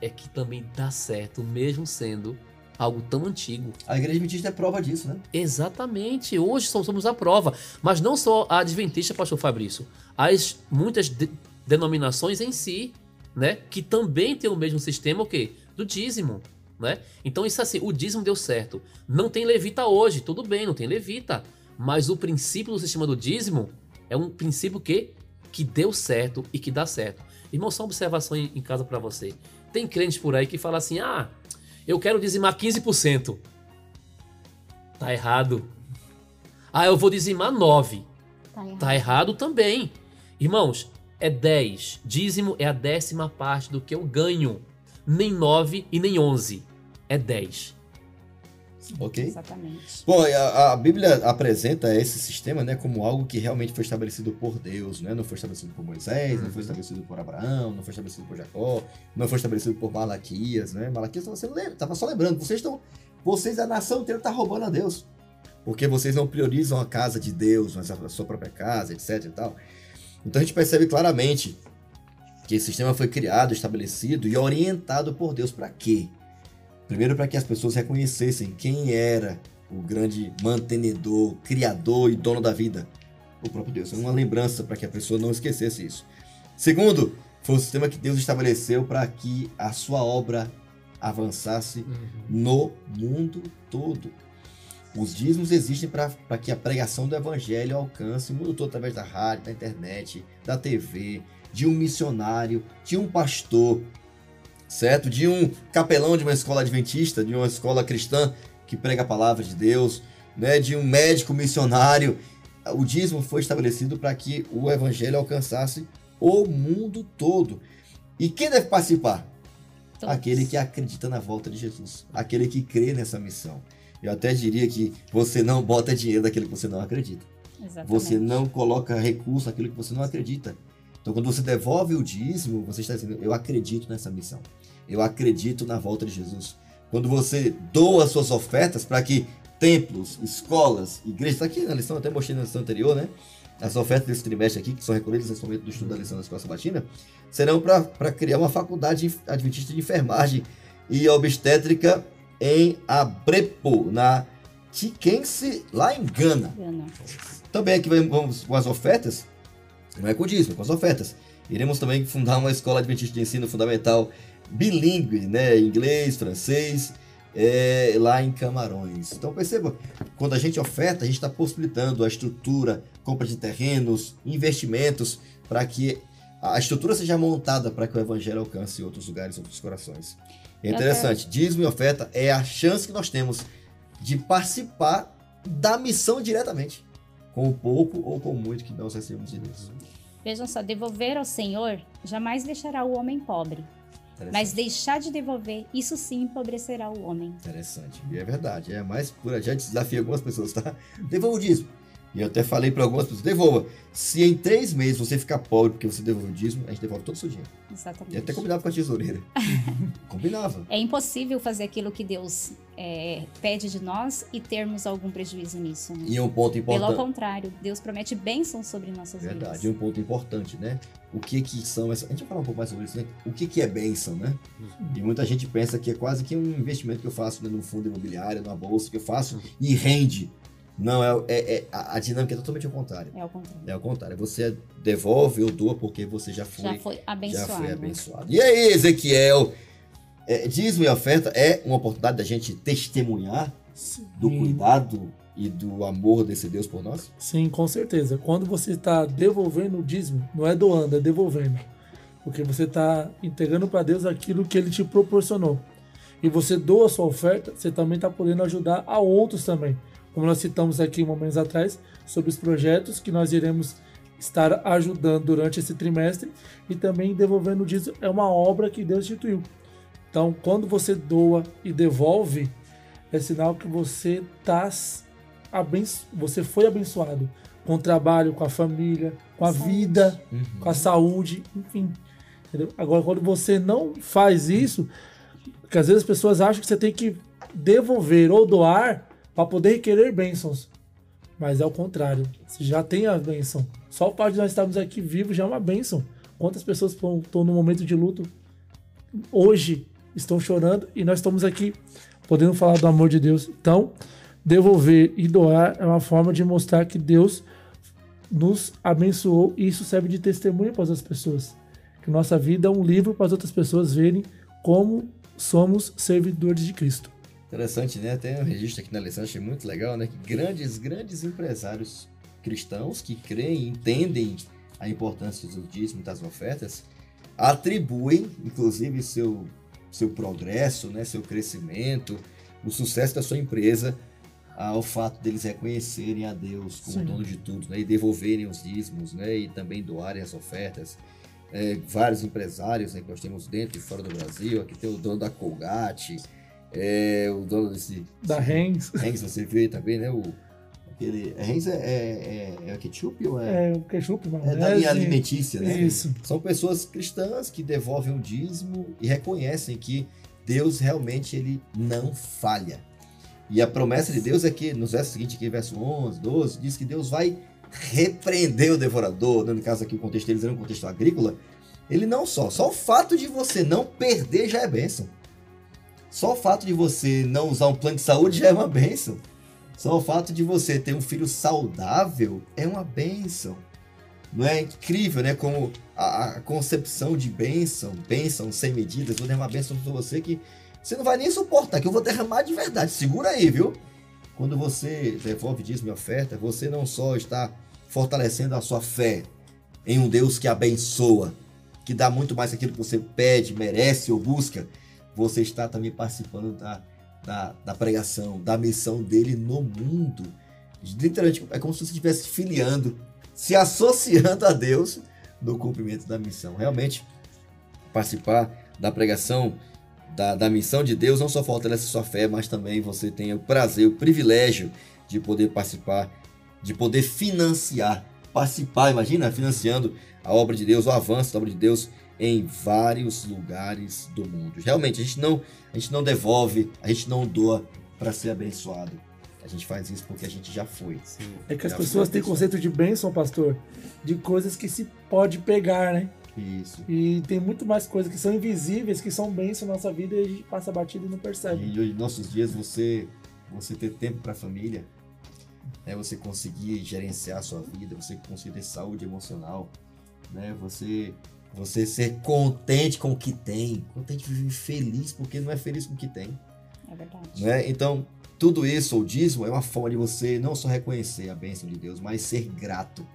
é que também dá certo, mesmo sendo algo tão antigo. A igreja adventista é prova disso, né? Exatamente, hoje somos a prova. Mas não só a adventista, pastor Fabrício. As muitas de- denominações em si, né? Que também tem o mesmo sistema, o quê? Do dízimo, né? Então isso assim, o dízimo deu certo. Não tem levita hoje, tudo bem, não tem levita. Mas o princípio do sistema do dízimo é um princípio que, que deu certo e que dá certo. Irmão, só uma observação em, em casa pra você. Tem crentes por aí que fala assim, ah, eu quero dizimar 15%. Tá errado. Ah, eu vou dizimar 9. Tá errado. Tá errado também. Irmãos, é 10. Dízimo é a décima parte do que eu ganho. Nem 9 e nem 11. É 10. Ok? Exatamente. Bom, a, a Bíblia apresenta esse sistema né, como algo que realmente foi estabelecido por Deus, né? Não foi estabelecido por Moisés, não foi estabelecido por Abraão, não foi estabelecido por Jacó, não foi estabelecido por Malaquias, né? Malaquias estava só lembrando, vocês estão, vocês, a nação inteira está roubando a Deus. Porque vocês não priorizam a casa de Deus, mas a sua própria casa, etc e tal. Então a gente percebe claramente que esse sistema foi criado, estabelecido e orientado por Deus para quê? Primeiro, para que as pessoas reconhecessem quem era o grande mantenedor, criador e dono da vida. O próprio Deus. É uma lembrança para que a pessoa não esquecesse isso. Segundo, foi o sistema que Deus estabeleceu para que a sua obra avançasse no mundo todo. Os dízimos existem para que a pregação do evangelho alcance o mundo todo através da rádio, da internet, da TV, de um missionário, de um pastor, certo? De um capelão de uma escola adventista, de uma escola cristã que prega a palavra de Deus, né? De um médico missionário. O dízimo foi estabelecido para que o evangelho alcançasse o mundo todo. E quem deve participar? Todos. Aquele que acredita na volta de Jesus, aquele que crê nessa missão. Eu até diria que você não bota dinheiro daquilo que você não acredita. Exatamente. Você não coloca recurso naquilo que você não acredita. Então, quando você devolve o dízimo, você está dizendo: Eu acredito nessa missão. Eu acredito na volta de Jesus. Quando você doa suas ofertas para que templos, escolas, igrejas, está aqui na lição, até mostrei na lição anterior, né? As ofertas desse trimestre aqui, que são recolhidas nesse momento do estudo da lição da escola sabatina, serão para criar uma faculdade adventista de enfermagem e obstétrica em Abrepo, na Tiquense, lá em Gana. Gana. Também aqui vamos com as ofertas, não é com o dízimo, é com as ofertas. Iremos também fundar uma escola adventista de ensino fundamental bilíngue, né? Inglês, francês, é, lá em Camarões. Então perceba, quando a gente oferta, a gente está possibilitando a estrutura, compra de terrenos, investimentos, para que a estrutura seja montada para que o evangelho alcance outros lugares, outros corações. É interessante, dízimo e oferta é a chance que nós temos de participar da missão diretamente, com o pouco ou com o muito que nós recebemos de Deus. Vejam só, devolver ao Senhor jamais deixará o homem pobre. Mas deixar de devolver, isso sim empobrecerá o homem. Interessante. E é verdade. É mais pura. Já desafio algumas pessoas, tá? Devolva o dízimo. E eu até falei para algumas pessoas, devolva. Se em três meses você ficar pobre porque você devolve o dízimo, a gente devolve todo o seu dinheiro. Exatamente. E até combinava com a tesoureira. combinava. É impossível fazer aquilo que Deus é, pede de nós e termos algum prejuízo nisso. Né? E um ponto importante. Pelo contrário, Deus promete bênçãos sobre nossas Verdade. vidas. Verdade. E um ponto importante, né? O que que são essas... A gente vai falar um pouco mais sobre isso, né? O que que é bênção, né? E muita gente pensa que é quase que um investimento que eu faço né, no fundo imobiliário, na bolsa, que eu faço e rende. Não, é, é, é, a dinâmica é totalmente ao contrário. É ao contrário. É ao contrário. Você devolve ou doa porque você já foi, já foi abençoado. Já foi abençoado. E aí, Ezequiel? É, dízimo e oferta é uma oportunidade da gente testemunhar Sim. do cuidado e do amor desse Deus por nós? Sim, com certeza. Quando você está devolvendo o dízimo, não é doando, é devolvendo. Porque você está entregando para Deus aquilo que Ele te proporcionou. E você doa a sua oferta, você também está podendo ajudar a outros também como nós citamos aqui momentos atrás, sobre os projetos que nós iremos estar ajudando durante esse trimestre e também devolvendo o dízimo é uma obra que Deus instituiu. Então, quando você doa e devolve, é sinal que você tá abenço... você foi abençoado com o trabalho, com a família, com a saúde. vida, uhum. com a saúde, enfim. Entendeu? Agora, quando você não faz isso, que às vezes as pessoas acham que você tem que devolver ou doar para poder querer bênçãos. Mas é o contrário. Você já tem a bênção. Só o fato de nós estarmos aqui vivos já é uma bênção. Quantas pessoas estão no momento de luto hoje estão chorando e nós estamos aqui podendo falar do amor de Deus. Então, devolver e doar é uma forma de mostrar que Deus nos abençoou e isso serve de testemunho para as pessoas. Que nossa vida é um livro para as outras pessoas verem como somos servidores de Cristo. Interessante, né? Tem um registro aqui na lição, achei muito legal, né? Que grandes, grandes empresários cristãos que creem, entendem a importância do dízimo das ofertas, atribuem, inclusive, seu, seu progresso, né? seu crescimento, o sucesso da sua empresa ao fato deles reconhecerem a Deus como Sim. dono de tudo, né? E devolverem os dízimos, né? E também doarem as ofertas. É, vários empresários né, que nós temos dentro e fora do Brasil. Aqui tem o dono da Colgate, é, o dono desse. Da Heinz. Heinz, você viu aí também, né? O, aquele, Heinz é, é, é, é ketchup ou é? É, ketchup, mas É da linha alimentícia, né? Isso. São pessoas cristãs que devolvem o dízimo e reconhecem que Deus realmente ele não falha. E a promessa de Deus é que, nos versos seguintes, aqui, verso 11, 12, diz que Deus vai repreender o devorador. No caso aqui, o contexto deles era um contexto agrícola. Ele não só, só o fato de você não perder já é bênção. Só o fato de você não usar um plano de saúde já é uma benção. Só o fato de você ter um filho saudável é uma benção. Não é incrível, né? Como a, a concepção de bênção, bênção sem medidas, vou derramar bênção para você que você não vai nem suportar, que eu vou derramar de verdade. Segura aí, viu? Quando você devolve dízimo e oferta, você não só está fortalecendo a sua fé em um Deus que abençoa, que dá muito mais aquilo que você pede, merece ou busca, você está também participando da, da, da pregação, da missão dele no mundo. Literalmente, é como se você estivesse filiando, se associando a Deus no cumprimento da missão. Realmente, participar da pregação, da, da missão de Deus, não só fortalece sua fé, mas também você tem o prazer, o privilégio de poder participar, de poder financiar, participar, imagina, financiando a obra de Deus, o avanço da obra de Deus em vários lugares do mundo. Realmente, a gente não, a gente não devolve, a gente não doa para ser abençoado. A gente faz isso porque a gente já foi. Sim. É que as pessoas têm conceito de bênção, pastor, de coisas que se pode pegar, né? Isso. E tem muito mais coisas que são invisíveis, que são bênçãos na nossa vida e a gente passa batido e não percebe. E hoje, nossos dias, você, você ter tempo para a família, né? você conseguir gerenciar a sua vida, você conseguir ter saúde emocional, né? você você ser contente com o que tem, contente viver feliz, porque não é feliz com o que tem. É verdade. né? Então, tudo isso, o dízimo, é uma forma de você não só reconhecer a bênção de Deus, mas ser grato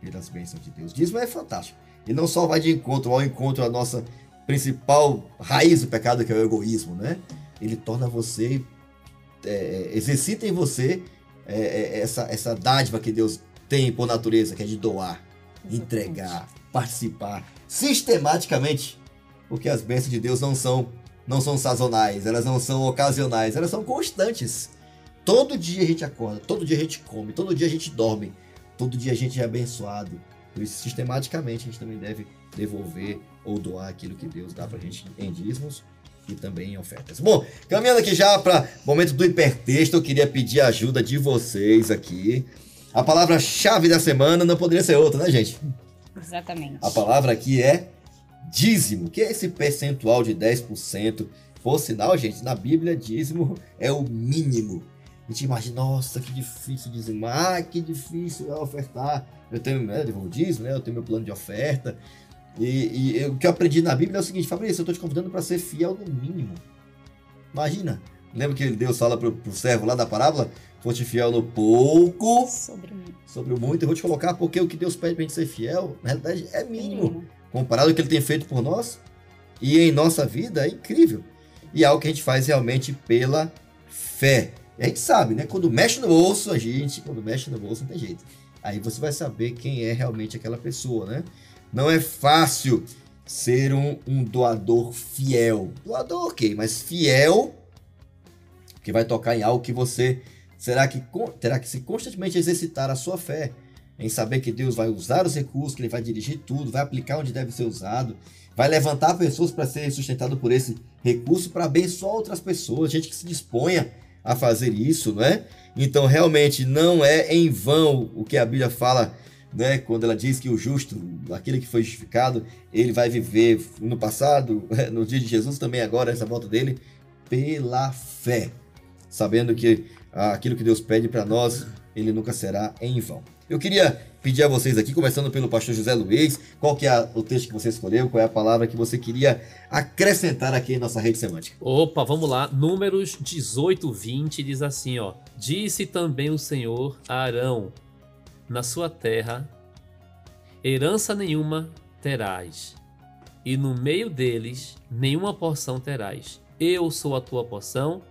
pelas bênçãos de Deus. O dízimo é fantástico. E não só vai de encontro ao encontro à nossa principal raiz do pecado, que é o egoísmo, né? Ele torna você, é, exercita em você é, é, essa, essa dádiva que Deus tem por natureza, que é de doar, entregar, participar sistematicamente, porque as bênçãos de Deus não são não são sazonais, elas não são ocasionais, elas são constantes. Todo dia a gente acorda, todo dia a gente come, todo dia a gente dorme, todo dia a gente é abençoado. Por isso, sistematicamente, a gente também deve devolver ou doar aquilo que Deus dá pra gente em dízimos e também em ofertas. Bom, caminhando aqui já para o momento do hipertexto, eu queria pedir a ajuda de vocês aqui. A palavra-chave da semana não poderia ser outra, né, gente? Exatamente. A palavra aqui é dízimo, que é esse percentual de 10%. Por sinal, gente, na Bíblia, dízimo é o mínimo. A gente imagina, nossa, que difícil dizimar, que difícil é ofertar. Eu tenho, né, devolvo dízimo, né, eu tenho meu plano de oferta. E, e o que eu aprendi na Bíblia é o seguinte, Fabrício, eu estou te convidando para ser fiel no mínimo. Imagina, lembra que Deus fala pro, pro servo lá da parábola? Foste fiel no pouco, Sobre mim. sobre o muito, eu vou te colocar porque o que Deus pede pra gente ser fiel, na realidade, é mínimo Menino. comparado ao que ele tem feito por nós e em nossa vida é incrível. E é algo que a gente faz realmente pela fé. E a gente sabe, né? Quando mexe no bolso, a gente, quando mexe no bolso, não tem jeito. Aí você vai saber quem é realmente aquela pessoa, né? Não é fácil ser um, um doador fiel. Doador, ok, mas fiel que vai tocar em algo que você será que terá que se constantemente exercitar a sua fé em saber que Deus vai usar os recursos, que Ele vai dirigir tudo, vai aplicar onde deve ser usado, vai levantar pessoas para ser sustentado por esse recurso para abençoar outras pessoas, gente que se disponha a fazer isso, não é? Então realmente não é em vão o que a Bíblia fala, né? Quando ela diz que o justo, aquele que foi justificado, ele vai viver no passado, no dia de Jesus também agora essa volta dele pela fé, sabendo que aquilo que Deus pede para nós, ele nunca será em vão. Eu queria pedir a vocês aqui, começando pelo pastor José Luiz, qual que é o texto que você escolheu, qual é a palavra que você queria acrescentar aqui em nossa rede semântica. Opa, vamos lá. Números 18, 20 diz assim, ó. Disse também o Senhor a Arão, na sua terra, herança nenhuma terás, e no meio deles nenhuma porção terás. Eu sou a tua porção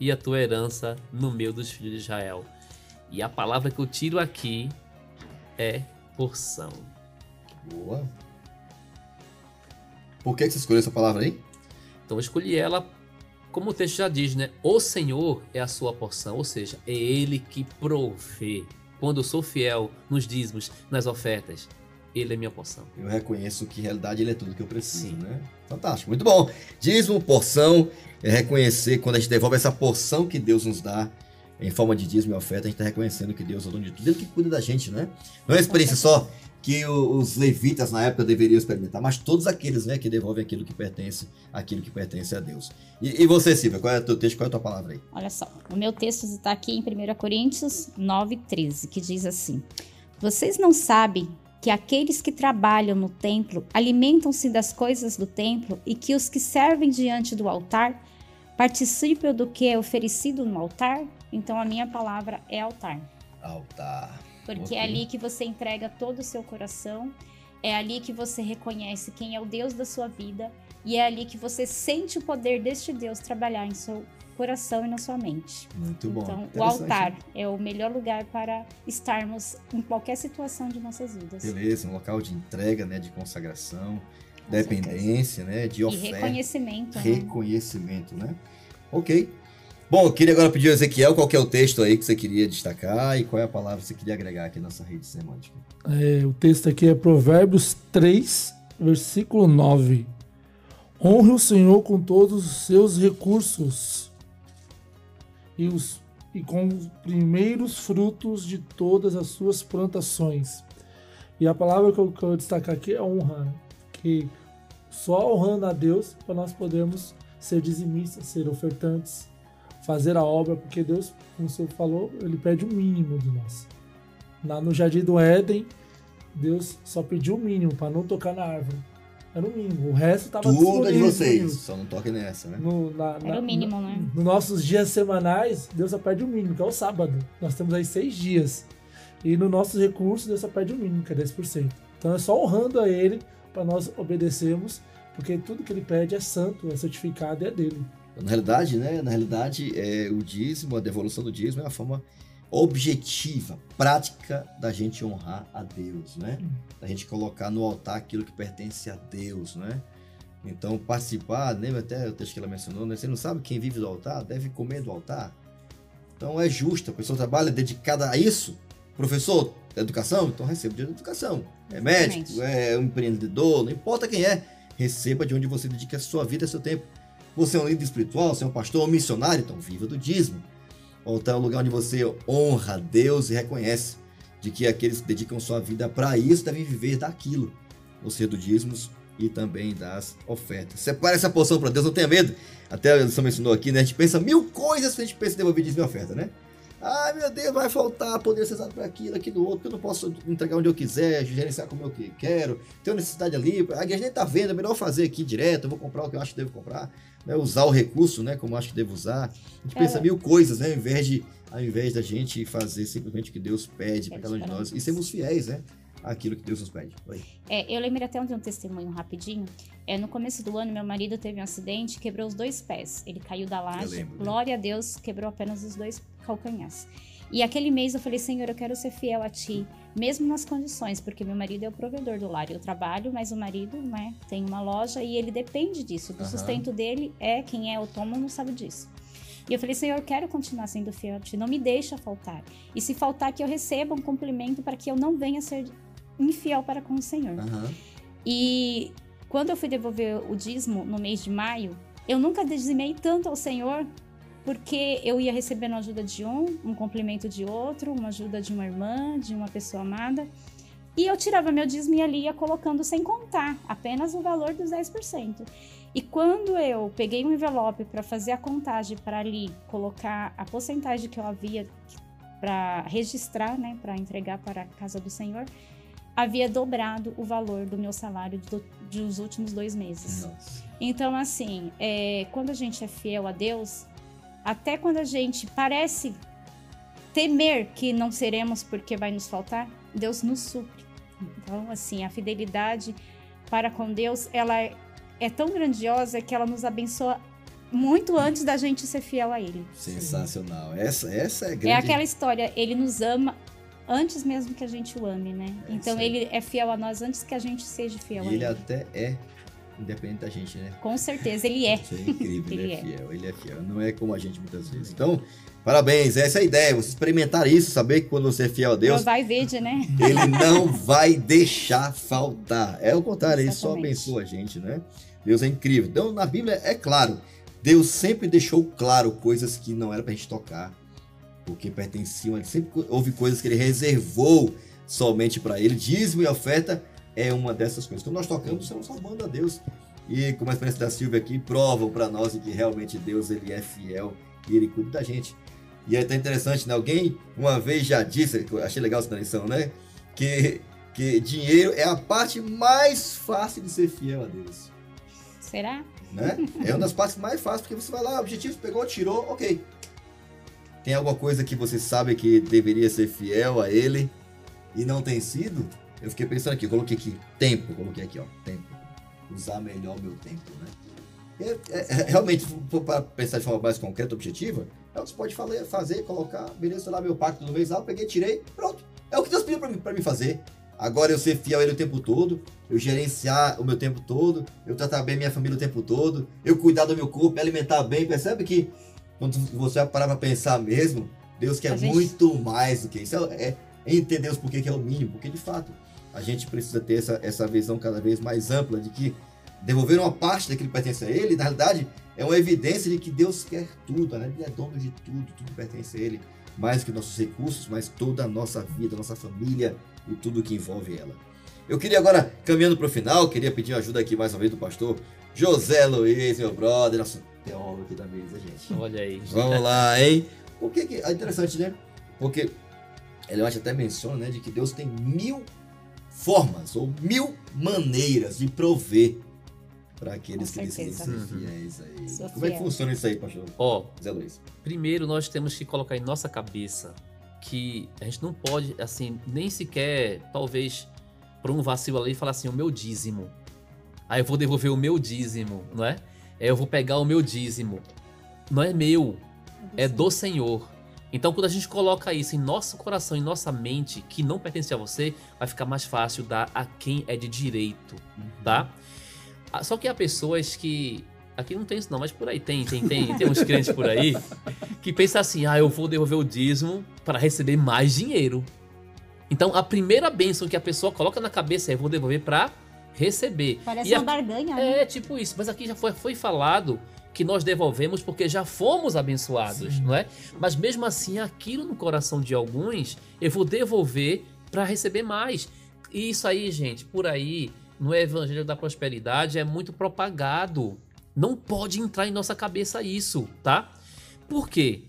e a tua herança no meio dos filhos de Israel. E a palavra que eu tiro aqui é porção. Boa. Por que você escolheu essa palavra aí? Então eu escolhi ela, como o texto já diz, né? O Senhor é a sua porção, ou seja, é Ele que provê. Quando eu sou fiel nos dízimos, nas ofertas, Ele é minha porção. Eu reconheço que em realidade ele é tudo que eu preciso, Sim. né? Fantástico, muito bom. Dízimo, porção, é reconhecer quando a gente devolve essa porção que Deus nos dá em forma de dízimo e oferta, a gente está reconhecendo que Deus é o dono de tudo, Ele que cuida da gente, né? Não é uma experiência só que os levitas na época deveriam experimentar, mas todos aqueles, né, que devolvem aquilo que pertence, aquilo que pertence a Deus. E, e você, Silvia, qual é o teu texto, qual é a tua palavra aí? Olha só, o meu texto está aqui em 1 Coríntios 9, 13, que diz assim: Vocês não sabem que aqueles que trabalham no templo alimentam-se das coisas do templo e que os que servem diante do altar participam do que é oferecido no altar? Então a minha palavra é altar. Altar. Porque Ok. é ali que você entrega todo o seu coração, é ali que você reconhece quem é o Deus da sua vida e é ali que você sente o poder deste Deus trabalhar em seu coração e na sua mente. Muito bom. Então, o altar é o melhor lugar para estarmos em qualquer situação de nossas vidas. Beleza, um local de entrega, né, de consagração, Com dependência, né, de E oferta. reconhecimento. né? reconhecimento, né? Ok. Bom, eu queria agora pedir ao Ezequiel qual que é o texto aí que você queria destacar e qual é a palavra que você queria agregar aqui nessa rede semântica. É, o texto aqui é Provérbios 3, versículo 9. Honre o Senhor com todos os seus recursos e, os, e com os primeiros frutos de todas as suas plantações. E a palavra que eu quero destacar aqui é honra, que só honrando a Deus para nós podermos ser dizimistas, ser ofertantes, fazer a obra, porque Deus, como o senhor falou, ele pede o mínimo de nós. Lá no Jardim do Éden, Deus só pediu o mínimo para não tocar na árvore. Era o mínimo. O resto tava Tudo é de vocês. Só não toque nessa, né? No, na, Era na- o mínimo, né? Nos nossos dias semanais, Deus só perde o mínimo, que é o sábado. Nós temos aí seis dias. E nos nossos recursos, Deus só perde o mínimo, que é 10%. Então é só honrando a Ele para nós obedecermos, porque tudo que Ele pede é santo, é certificado e é dele. Na realidade, né? Na realidade, é, o dízimo, a devolução do dízimo é uma forma objetiva, prática da gente honrar a Deus, né? Da gente colocar no altar aquilo que pertence a Deus, né? Então, participar, lembra até o texto que ela mencionou, né? Você não sabe quem vive do altar, deve comer do altar. Então, é justo, a pessoa trabalha dedicada a isso. Professor, educação, então receba de educação. É médico, é um empreendedor, não importa quem é, receba de onde você dedica a sua vida, seu tempo. Você é um líder espiritual, você é um pastor, um missionário, então viva do dízimo. Altar é o lugar onde você honra Deus e reconhece de que aqueles que dedicam sua vida para isso devem viver daquilo, ou seja, e também das ofertas. Separe essa porção para Deus, não tenha medo. Até a lição mencionou aqui, né? A gente pensa mil coisas que a gente pensa em devolver dízimo oferta, né? Ai meu Deus, vai faltar poder ser usado para aquilo, aquilo outro, que eu não posso entregar onde eu quiser, gerenciar como eu que- quero, tenho necessidade ali, a igreja nem tá vendo, é melhor fazer aqui direto, eu vou comprar o que eu acho que devo comprar, né? usar o recurso, né, como acho que devo usar. A gente pensa É. mil coisas, né, ao invés, de, ao invés da gente fazer simplesmente o que Deus pede para cada um de nós e sermos fiéis, né, àquilo que Deus nos pede. Oi. É, eu lembrei até de um testemunho rapidinho. É, no começo do ano, meu marido teve um acidente quebrou os dois pés. Ele caiu da laje. lembro, né? Glória a Deus, quebrou apenas os dois calcanhares. E aquele mês eu falei, Senhor, eu quero ser fiel a Ti, mesmo nas condições, porque meu marido é o provedor do lar. Eu trabalho, mas o marido, né, tem uma loja e ele depende disso. Do Aham. sustento dele é quem é autônomo sabe disso. E eu falei, Senhor, eu quero continuar sendo fiel a Ti, não me deixa faltar. E se faltar, que eu receba um cumprimento para que eu não venha ser infiel para com o Senhor. Aham. E quando eu fui devolver o dízimo no mês de maio, eu nunca dizimei tanto ao Senhor, porque eu ia recebendo ajuda de um, um complemento de outro, uma ajuda de uma irmã, de uma pessoa amada. E eu tirava meu dízimo e ali ia colocando sem contar, apenas o valor dos 10%. E quando eu peguei um envelope para fazer a contagem, para ali colocar a porcentagem que eu havia para registrar, né, para entregar para a casa do Senhor, havia dobrado o valor do meu salário do- dos últimos dois meses. Nossa. Então, assim, é, quando a gente é fiel a Deus, até quando a gente parece temer que não seremos porque vai nos faltar, Deus nos supre. Então, assim, a fidelidade para com Deus, ela é, é tão grandiosa que ela nos abençoa muito antes da gente ser fiel a Ele. Sensacional. Essa, essa é grande. É aquela história, Ele nos ama antes mesmo que a gente o ame, né? É então. Ele é fiel a nós antes que a gente seja fiel E a ele Ele. até é independente da gente, né? Com certeza, Ele é. Isso é incrível, ele, Ele é, é. fiel, ele é fiel. Não é como a gente muitas vezes. Então, parabéns, essa é a ideia. Você experimentar isso, saber que quando você é fiel a Deus, Vai verde, né? ele não vai deixar faltar. É o contrário, ele só Exatamente. abençoa a gente, né? Deus é incrível. Então, na Bíblia, é claro, Deus sempre deixou claro coisas que não era pra gente tocar, porque pertenciam, ele sempre houve coisas que ele reservou somente para ele. Dízimo e oferta é uma dessas coisas. Quando nós tocamos, estamos salvando a Deus. E como a experiência da Silvia aqui, provam para nós que realmente Deus ele é fiel e ele cuida da gente. E é até interessante, né? Alguém uma vez já disse, achei legal essa lição, né? Que, que dinheiro é a parte mais fácil de ser fiel a Deus. Será? Né? É uma das partes mais fáceis, porque você vai lá, objetivo, pegou, tirou, ok. Tem alguma coisa que você sabe que deveria ser fiel a ele e não tem sido? Eu fiquei pensando aqui, eu coloquei aqui tempo, coloquei aqui, ó, tempo. Usar melhor o meu tempo, né? É, é- é- realmente, para pensar de forma mais concreta, objetiva, é o que você pode fazer, fazer colocar, beleza, lá, meu pacto do mês, eu peguei, tirei, pronto. É o que Deus pediu para mim, pra mim fazer. Agora eu ser fiel a ele o tempo todo, eu gerenciar o meu tempo todo, eu tratar bem minha família o tempo todo, eu cuidar do meu corpo, me alimentar bem. Percebe que quando você parar pra pensar mesmo, Deus quer gente- muito mais do que isso. É, é entender os porquê que é o mínimo, porque de fato a gente precisa ter essa, essa visão cada vez mais ampla de que devolver uma parte daquilo que pertence a Ele, na realidade, é uma evidência de que Deus quer tudo, né? Ele é dono de tudo, tudo pertence a Ele, mais que nossos recursos, mas toda a nossa vida, nossa família e tudo que envolve ela. Eu queria agora, caminhando para o final, queria pedir ajuda aqui mais uma vez do pastor José Luiz, meu brother, nosso teólogo aqui da mesa, gente. Olha aí. Vamos lá, hein? O que, é interessante, né? Porque ele até menciona, né, de que Deus tem mil formas ou mil maneiras de prover para aqueles que decidem ser certeza. fiéis a ele. Sou Como é que fiel. funciona isso aí, pastor Ó, Zé Luiz? primeiro nós temos que colocar em nossa cabeça que a gente não pode, assim, nem sequer, talvez, por um vacilo ali, falar assim, o meu dízimo. Aí eu vou devolver o meu dízimo, não é? Aí eu vou pegar o meu dízimo. Não é meu, é do Senhor. Então, quando a gente coloca isso em nosso coração, em nossa mente, que não pertence a você, vai ficar mais fácil dar a quem é de direito, tá? Ah, Só que há pessoas que. Aqui não tem isso, não, mas por aí tem, tem, tem, tem uns crentes por aí que pensam assim: ah, eu vou devolver o dízimo para receber mais dinheiro. Então, a primeira bênção que a pessoa coloca na cabeça é: eu vou devolver para receber. Parece E a- uma barganha, né? é, tipo isso. Mas aqui já foi, foi falado que nós devolvemos porque já fomos abençoados, Sim. não é? Mas mesmo assim, aquilo no coração de alguns, eu vou devolver para receber mais. E isso aí, gente, por aí, no Evangelho da Prosperidade, é muito propagado. Não pode entrar em nossa cabeça isso, tá? Por quê?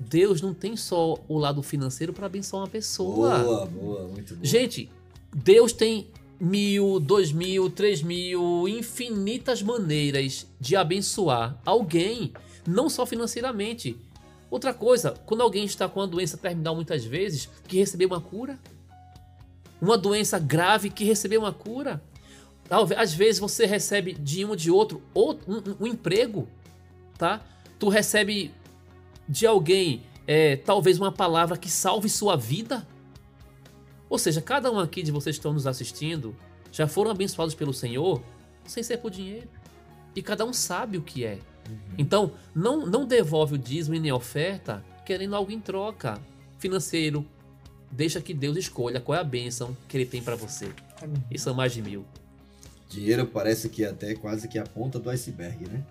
Deus não tem só o lado financeiro para abençoar uma pessoa. Boa, boa, muito boa. Gente, Deus tem mil, dois mil, três mil, infinitas maneiras de abençoar alguém, não só financeiramente. Outra coisa, quando alguém está com uma doença terminal, muitas vezes, que recebeu uma cura, uma doença grave que recebeu uma cura, às vezes você recebe de um ou de outro outro- um, um- um emprego, tá? Tu recebe de alguém é, talvez uma palavra que salve sua vida. Ou seja, cada um aqui de vocês que estão nos assistindo já foram abençoados pelo Senhor sem ser por dinheiro. E cada um sabe o que é. Então, não, não devolve o dízimo e nem a oferta querendo algo em troca. Financeiro. Deixa que Deus escolha qual é a bênção que Ele tem para você. Amém. E são mais de mil. Dinheiro parece que é até quase que a ponta do iceberg, né?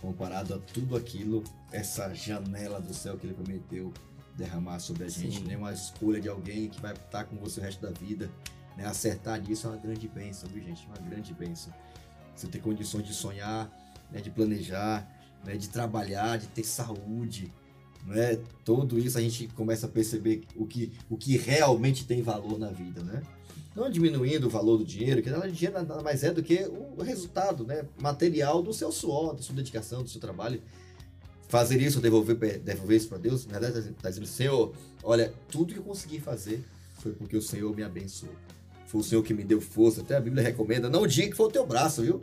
Comparado a tudo aquilo, essa janela do céu que ele prometeu derramar sobre a gente, Sim. né? Uma escolha de alguém que vai estar com você o resto da vida, né? Acertar nisso é uma grande bênção, viu, gente? Uma grande bênção. Você ter condições de sonhar, né? de planejar, né? de trabalhar, de ter saúde, né? Tudo isso a gente começa a perceber o que, o que realmente tem valor na vida, né? não diminuindo o valor do dinheiro, que o dinheiro nada mais é do que o resultado né, material do seu suor, da sua dedicação, do seu trabalho. Fazer isso, devolver, devolver isso para Deus, na verdade está dizendo, Senhor, olha, tudo que eu consegui fazer foi porque o Senhor me abençoou. Foi o Senhor que me deu força. Até a Bíblia recomenda, não diga que foi o teu braço, viu?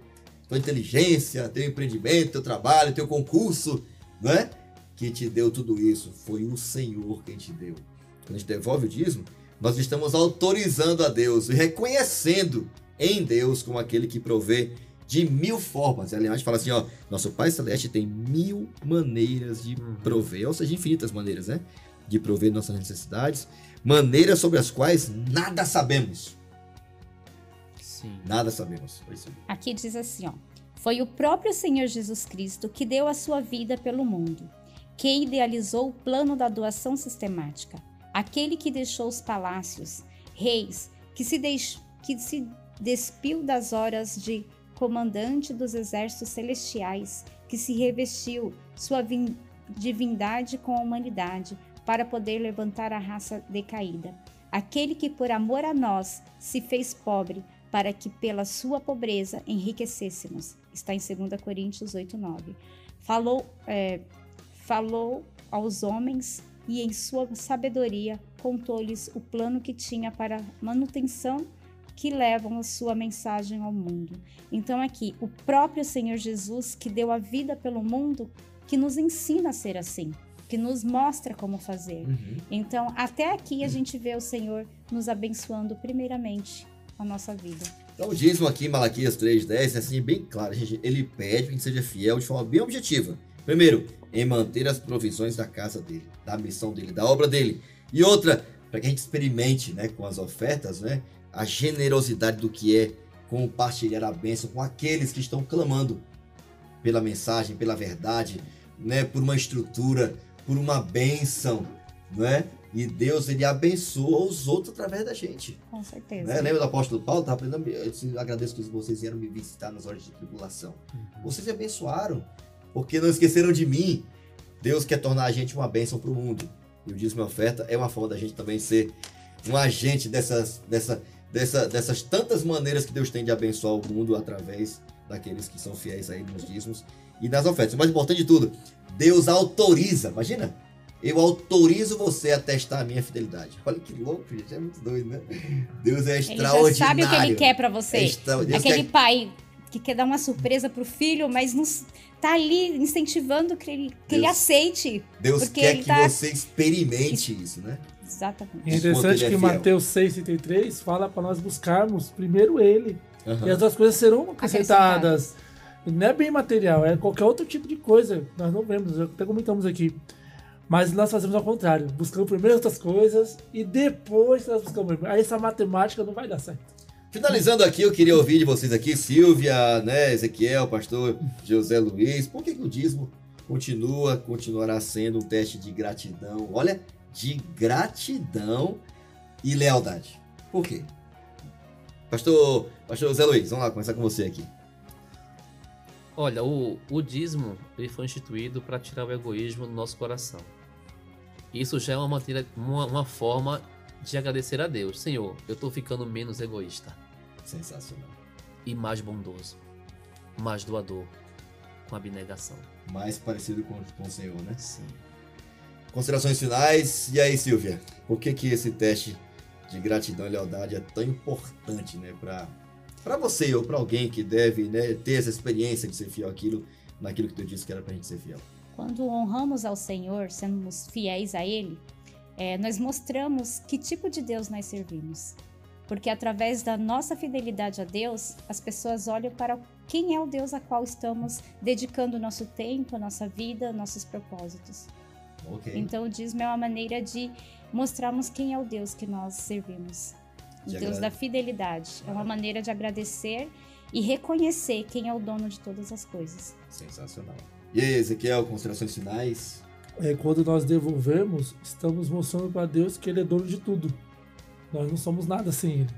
Tua inteligência, teu empreendimento, teu trabalho, teu concurso, não é? Que te deu tudo isso. Foi o Senhor quem te deu. Quando a gente devolve o dízimo, nós estamos autorizando a Deus e reconhecendo em Deus como aquele que provê de mil formas. Aliás, a gente fala assim, ó, nosso Pai Celeste tem mil maneiras de Uhum. prover, ou seja, infinitas maneiras, né? De prover nossas necessidades, maneiras sobre as quais nada sabemos. Sim. Nada sabemos. Aqui diz assim, ó. Foi o próprio Senhor Jesus Cristo que deu a sua vida pelo mundo, que idealizou o plano da doação sistemática, aquele que deixou os palácios, reis, que se, deix... que se despiu das horas de comandante dos exércitos celestiais, que se revestiu sua vin- divindade com a humanidade para poder levantar a raça decaída. Aquele que por amor a nós se fez pobre para que pela sua pobreza enriquecêssemos. Está em 2 Coríntios 8, 9. Falou, é, falou aos homens e em sua sabedoria contou-lhes o plano que tinha para manutenção que levam a sua mensagem ao mundo. Então aqui, o próprio Senhor Jesus que deu a vida pelo mundo, que nos ensina a ser assim, que nos mostra como fazer. Então, até aqui a gente vê o Senhor nos abençoando primeiramente a nossa vida. Então, o dízimo aqui, em Malaquias 3,10, é assim, bem claro. gente. Ele pede que seja fiel de forma bem objetiva. Primeiro, em manter as provisões da casa dele, da missão dele, da obra dele. E outra, para que a gente experimente né, com as ofertas, né, a generosidade do que é compartilhar a bênção com aqueles que estão clamando pela mensagem, pela verdade, né, por uma estrutura, por uma bênção, não é? E Deus ele abençoa os outros através da gente. Com certeza. Né? Lembra do apóstolo Paulo? Tava aprendendo, eu agradeço que vocês vieram me visitar nas horas de tribulação. Vocês me abençoaram, porque não esqueceram de mim. Deus quer tornar a gente uma bênção para o mundo. E o dízimo e oferta é uma forma da gente também ser um agente dessas, dessa, dessa, dessas tantas maneiras que Deus tem de abençoar o mundo através daqueles que são fiéis aí nos dízimos e nas ofertas. O mais importante de tudo, Deus autoriza, imagina? Eu autorizo você a testar a minha fidelidade. Olha que louco, gente, é muito doido, né? Deus é Ele extraordinário. já sabe o que ele quer pra você. É extra- Aquele quer- pai que quer dar uma surpresa pro filho, mas não tá ali incentivando que ele, que ele Deus- aceite. Deus porque quer ele que tá- você experimente isso, né? Exatamente. É interessante ele é que. Mateus 6,33 fala para nós buscarmos primeiro ele. Aham. E as outras coisas serão acrescentadas. Não é bem material, é qualquer outro tipo de coisa. Nós não vemos, até comentamos aqui. Mas nós fazemos ao contrário. Buscamos primeiro outras coisas e depois nós buscamos. Aí essa matemática não vai dar certo. Finalizando aqui, eu queria ouvir de vocês aqui, Silvia, né, Ezequiel, pastor José Luiz, por que, que o dízimo continua, continuará sendo um teste de gratidão? Olha, de gratidão e lealdade. Por quê? Pastor, pastor José Luiz, vamos lá começar com você aqui. Olha, o, o dízimo ele foi instituído para tirar o egoísmo do nosso coração. Isso já é uma, maneira, uma, uma forma de agradecer a Deus. Senhor, eu estou ficando menos egoísta Sensacional. e mais bondoso, mais doador, com abnegação. Mais parecido com, com o Senhor, né? Sim. Considerações finais. E aí, Silvia? Por que que esse teste de gratidão e lealdade é tão importante, né, para para você ou para alguém que deve, né, ter essa experiência de ser fiel àquilo, naquilo que Deus disse que era pra gente ser fiel? Quando honramos ao Senhor, somos fiéis a Ele, eh, nós mostramos que tipo de Deus nós servimos. Porque através da nossa fidelidade a Deus, as pessoas olham para quem é o Deus a qual estamos dedicando o nosso tempo, a nossa vida, nossos propósitos. OK. Então o dízimo é uma maneira de mostrarmos quem é o Deus que nós servimos. O De Deus agrade- da fidelidade. É uma maneira de agradecer e reconhecer quem é o dono de todas as coisas. Sensacional. E aí, Ezequiel, considerações finais? É, quando nós devolvemos, estamos mostrando para Deus que Ele é dono de tudo. Nós não somos nada sem Ele.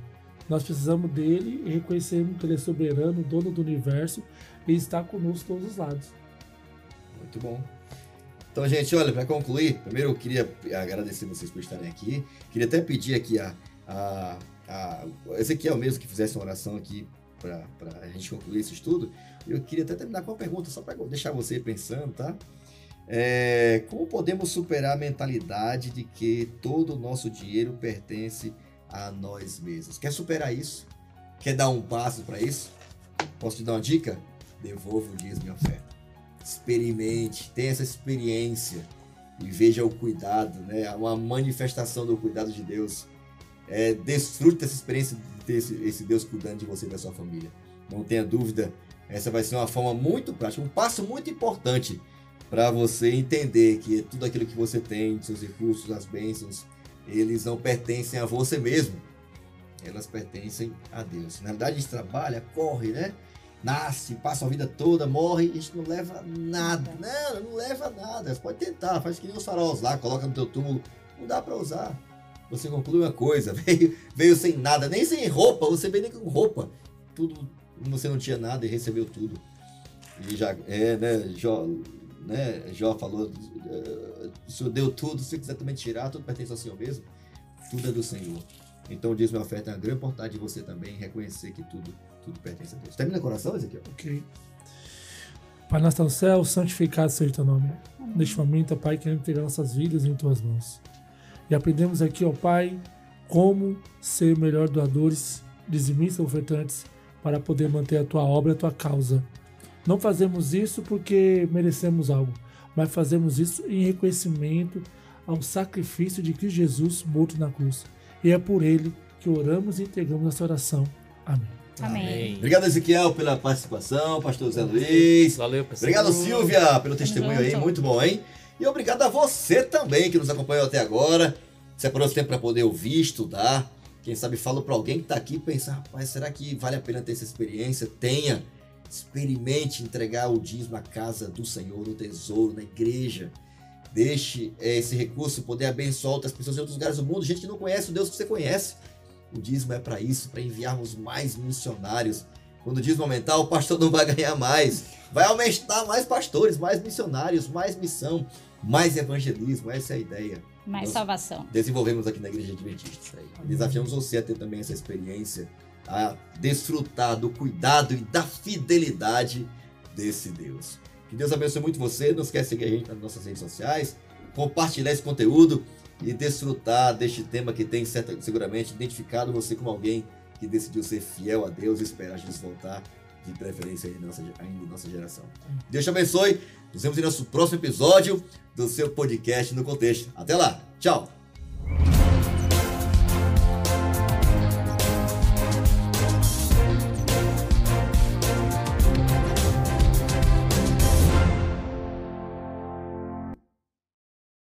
Nós precisamos dele e reconhecemos que Ele é soberano, dono do universo e está conosco todos os lados. Muito bom. Então, gente, olha, para concluir, primeiro eu queria agradecer vocês por estarem aqui. Queria até pedir aqui a, a, a Ezequiel mesmo que fizesse uma oração aqui para a gente concluir esse estudo. Eu queria até terminar com uma pergunta, só para deixar você pensando, tá? É, como podemos superar a mentalidade de que todo o nosso dinheiro pertence a nós mesmos? Quer superar isso? Quer dar um passo para isso? Posso te dar uma dica? Devolva o dízimo e oferta experimente, tenha essa experiência e veja o cuidado, né? Uma manifestação do cuidado de Deus. É, desfrute dessa experiência de ter esse, esse Deus cuidando de você e da sua família. Não tenha dúvida, essa vai ser uma forma muito prática, um passo muito importante para você entender que tudo aquilo que você tem, seus recursos, as bênçãos, eles não pertencem a você mesmo. Elas pertencem a Deus. Na verdade, a gente trabalha, corre, né? nasce, passa a vida toda, morre e a gente não leva nada. Não, não leva nada. Você pode tentar, faz que nem os faróis lá, coloca no teu túmulo. Não dá pra usar. Você conclui uma coisa, veio, veio sem nada, nem sem roupa, você veio nem com roupa. Tudo, você não tinha nada e recebeu tudo. E já, é, né, Jó, né, Jó falou, eh, o Senhor deu tudo, se quiser também tirar, tudo pertence ao Senhor mesmo. Tudo é do Senhor. Então diz minha oferta é uma grande oportunidade de você também reconhecer que tudo tudo pertence a Deus. Termina o coração, Ezequiel? Ok. Pai nosso no céu, santificado seja o teu nome. Neste momento, ó Pai, queremos entregar nossas vidas em tuas mãos. E aprendemos aqui, ó Pai, como ser melhor doadores, dizimistas, ofertantes, para poder manter a tua obra, a tua causa. Não fazemos isso porque merecemos algo, mas fazemos isso em reconhecimento ao sacrifício de Cristo Jesus morto na cruz. E é por ele que oramos e entregamos nossa oração. Amém. Amém. Obrigado, Ezequiel, pela participação, pastor Zé Luiz. Valeu, pessoal. Obrigado, Silvia, pelo testemunho aí, muito bom, hein? E obrigado a você também que nos acompanhou até agora. Separou esse tempo para poder ouvir, estudar. Quem sabe fala para alguém que está aqui e pensa, rapaz, será que vale a pena ter essa experiência? Tenha. Experimente entregar o dízimo à casa do Senhor, no tesouro, na igreja. Deixe eh, esse recurso poder abençoar outras pessoas em outros lugares do mundo, gente que não conhece o Deus que você conhece. O dízimo é para isso, para enviarmos mais missionários. Quando o dízimo aumentar, o pastor não vai ganhar mais. Vai aumentar mais pastores, mais missionários, mais missão, mais evangelismo. Essa é a ideia. Mais nós salvação. desenvolvemos aqui na Igreja Adventista. Desafiamos você a ter também essa experiência, a desfrutar do cuidado e da fidelidade desse Deus. Que Deus abençoe muito você. Não esquece de seguir a gente nas nossas redes sociais, compartilhar esse conteúdo e desfrutar deste tema que tem certa, seguramente identificado você como alguém que decidiu ser fiel a Deus e esperar Jesus voltar, de preferência ainda nossa, ainda nossa geração. Deus te abençoe. Nos vemos em nosso próximo episódio do seu podcast no contexto. Até lá. Tchau.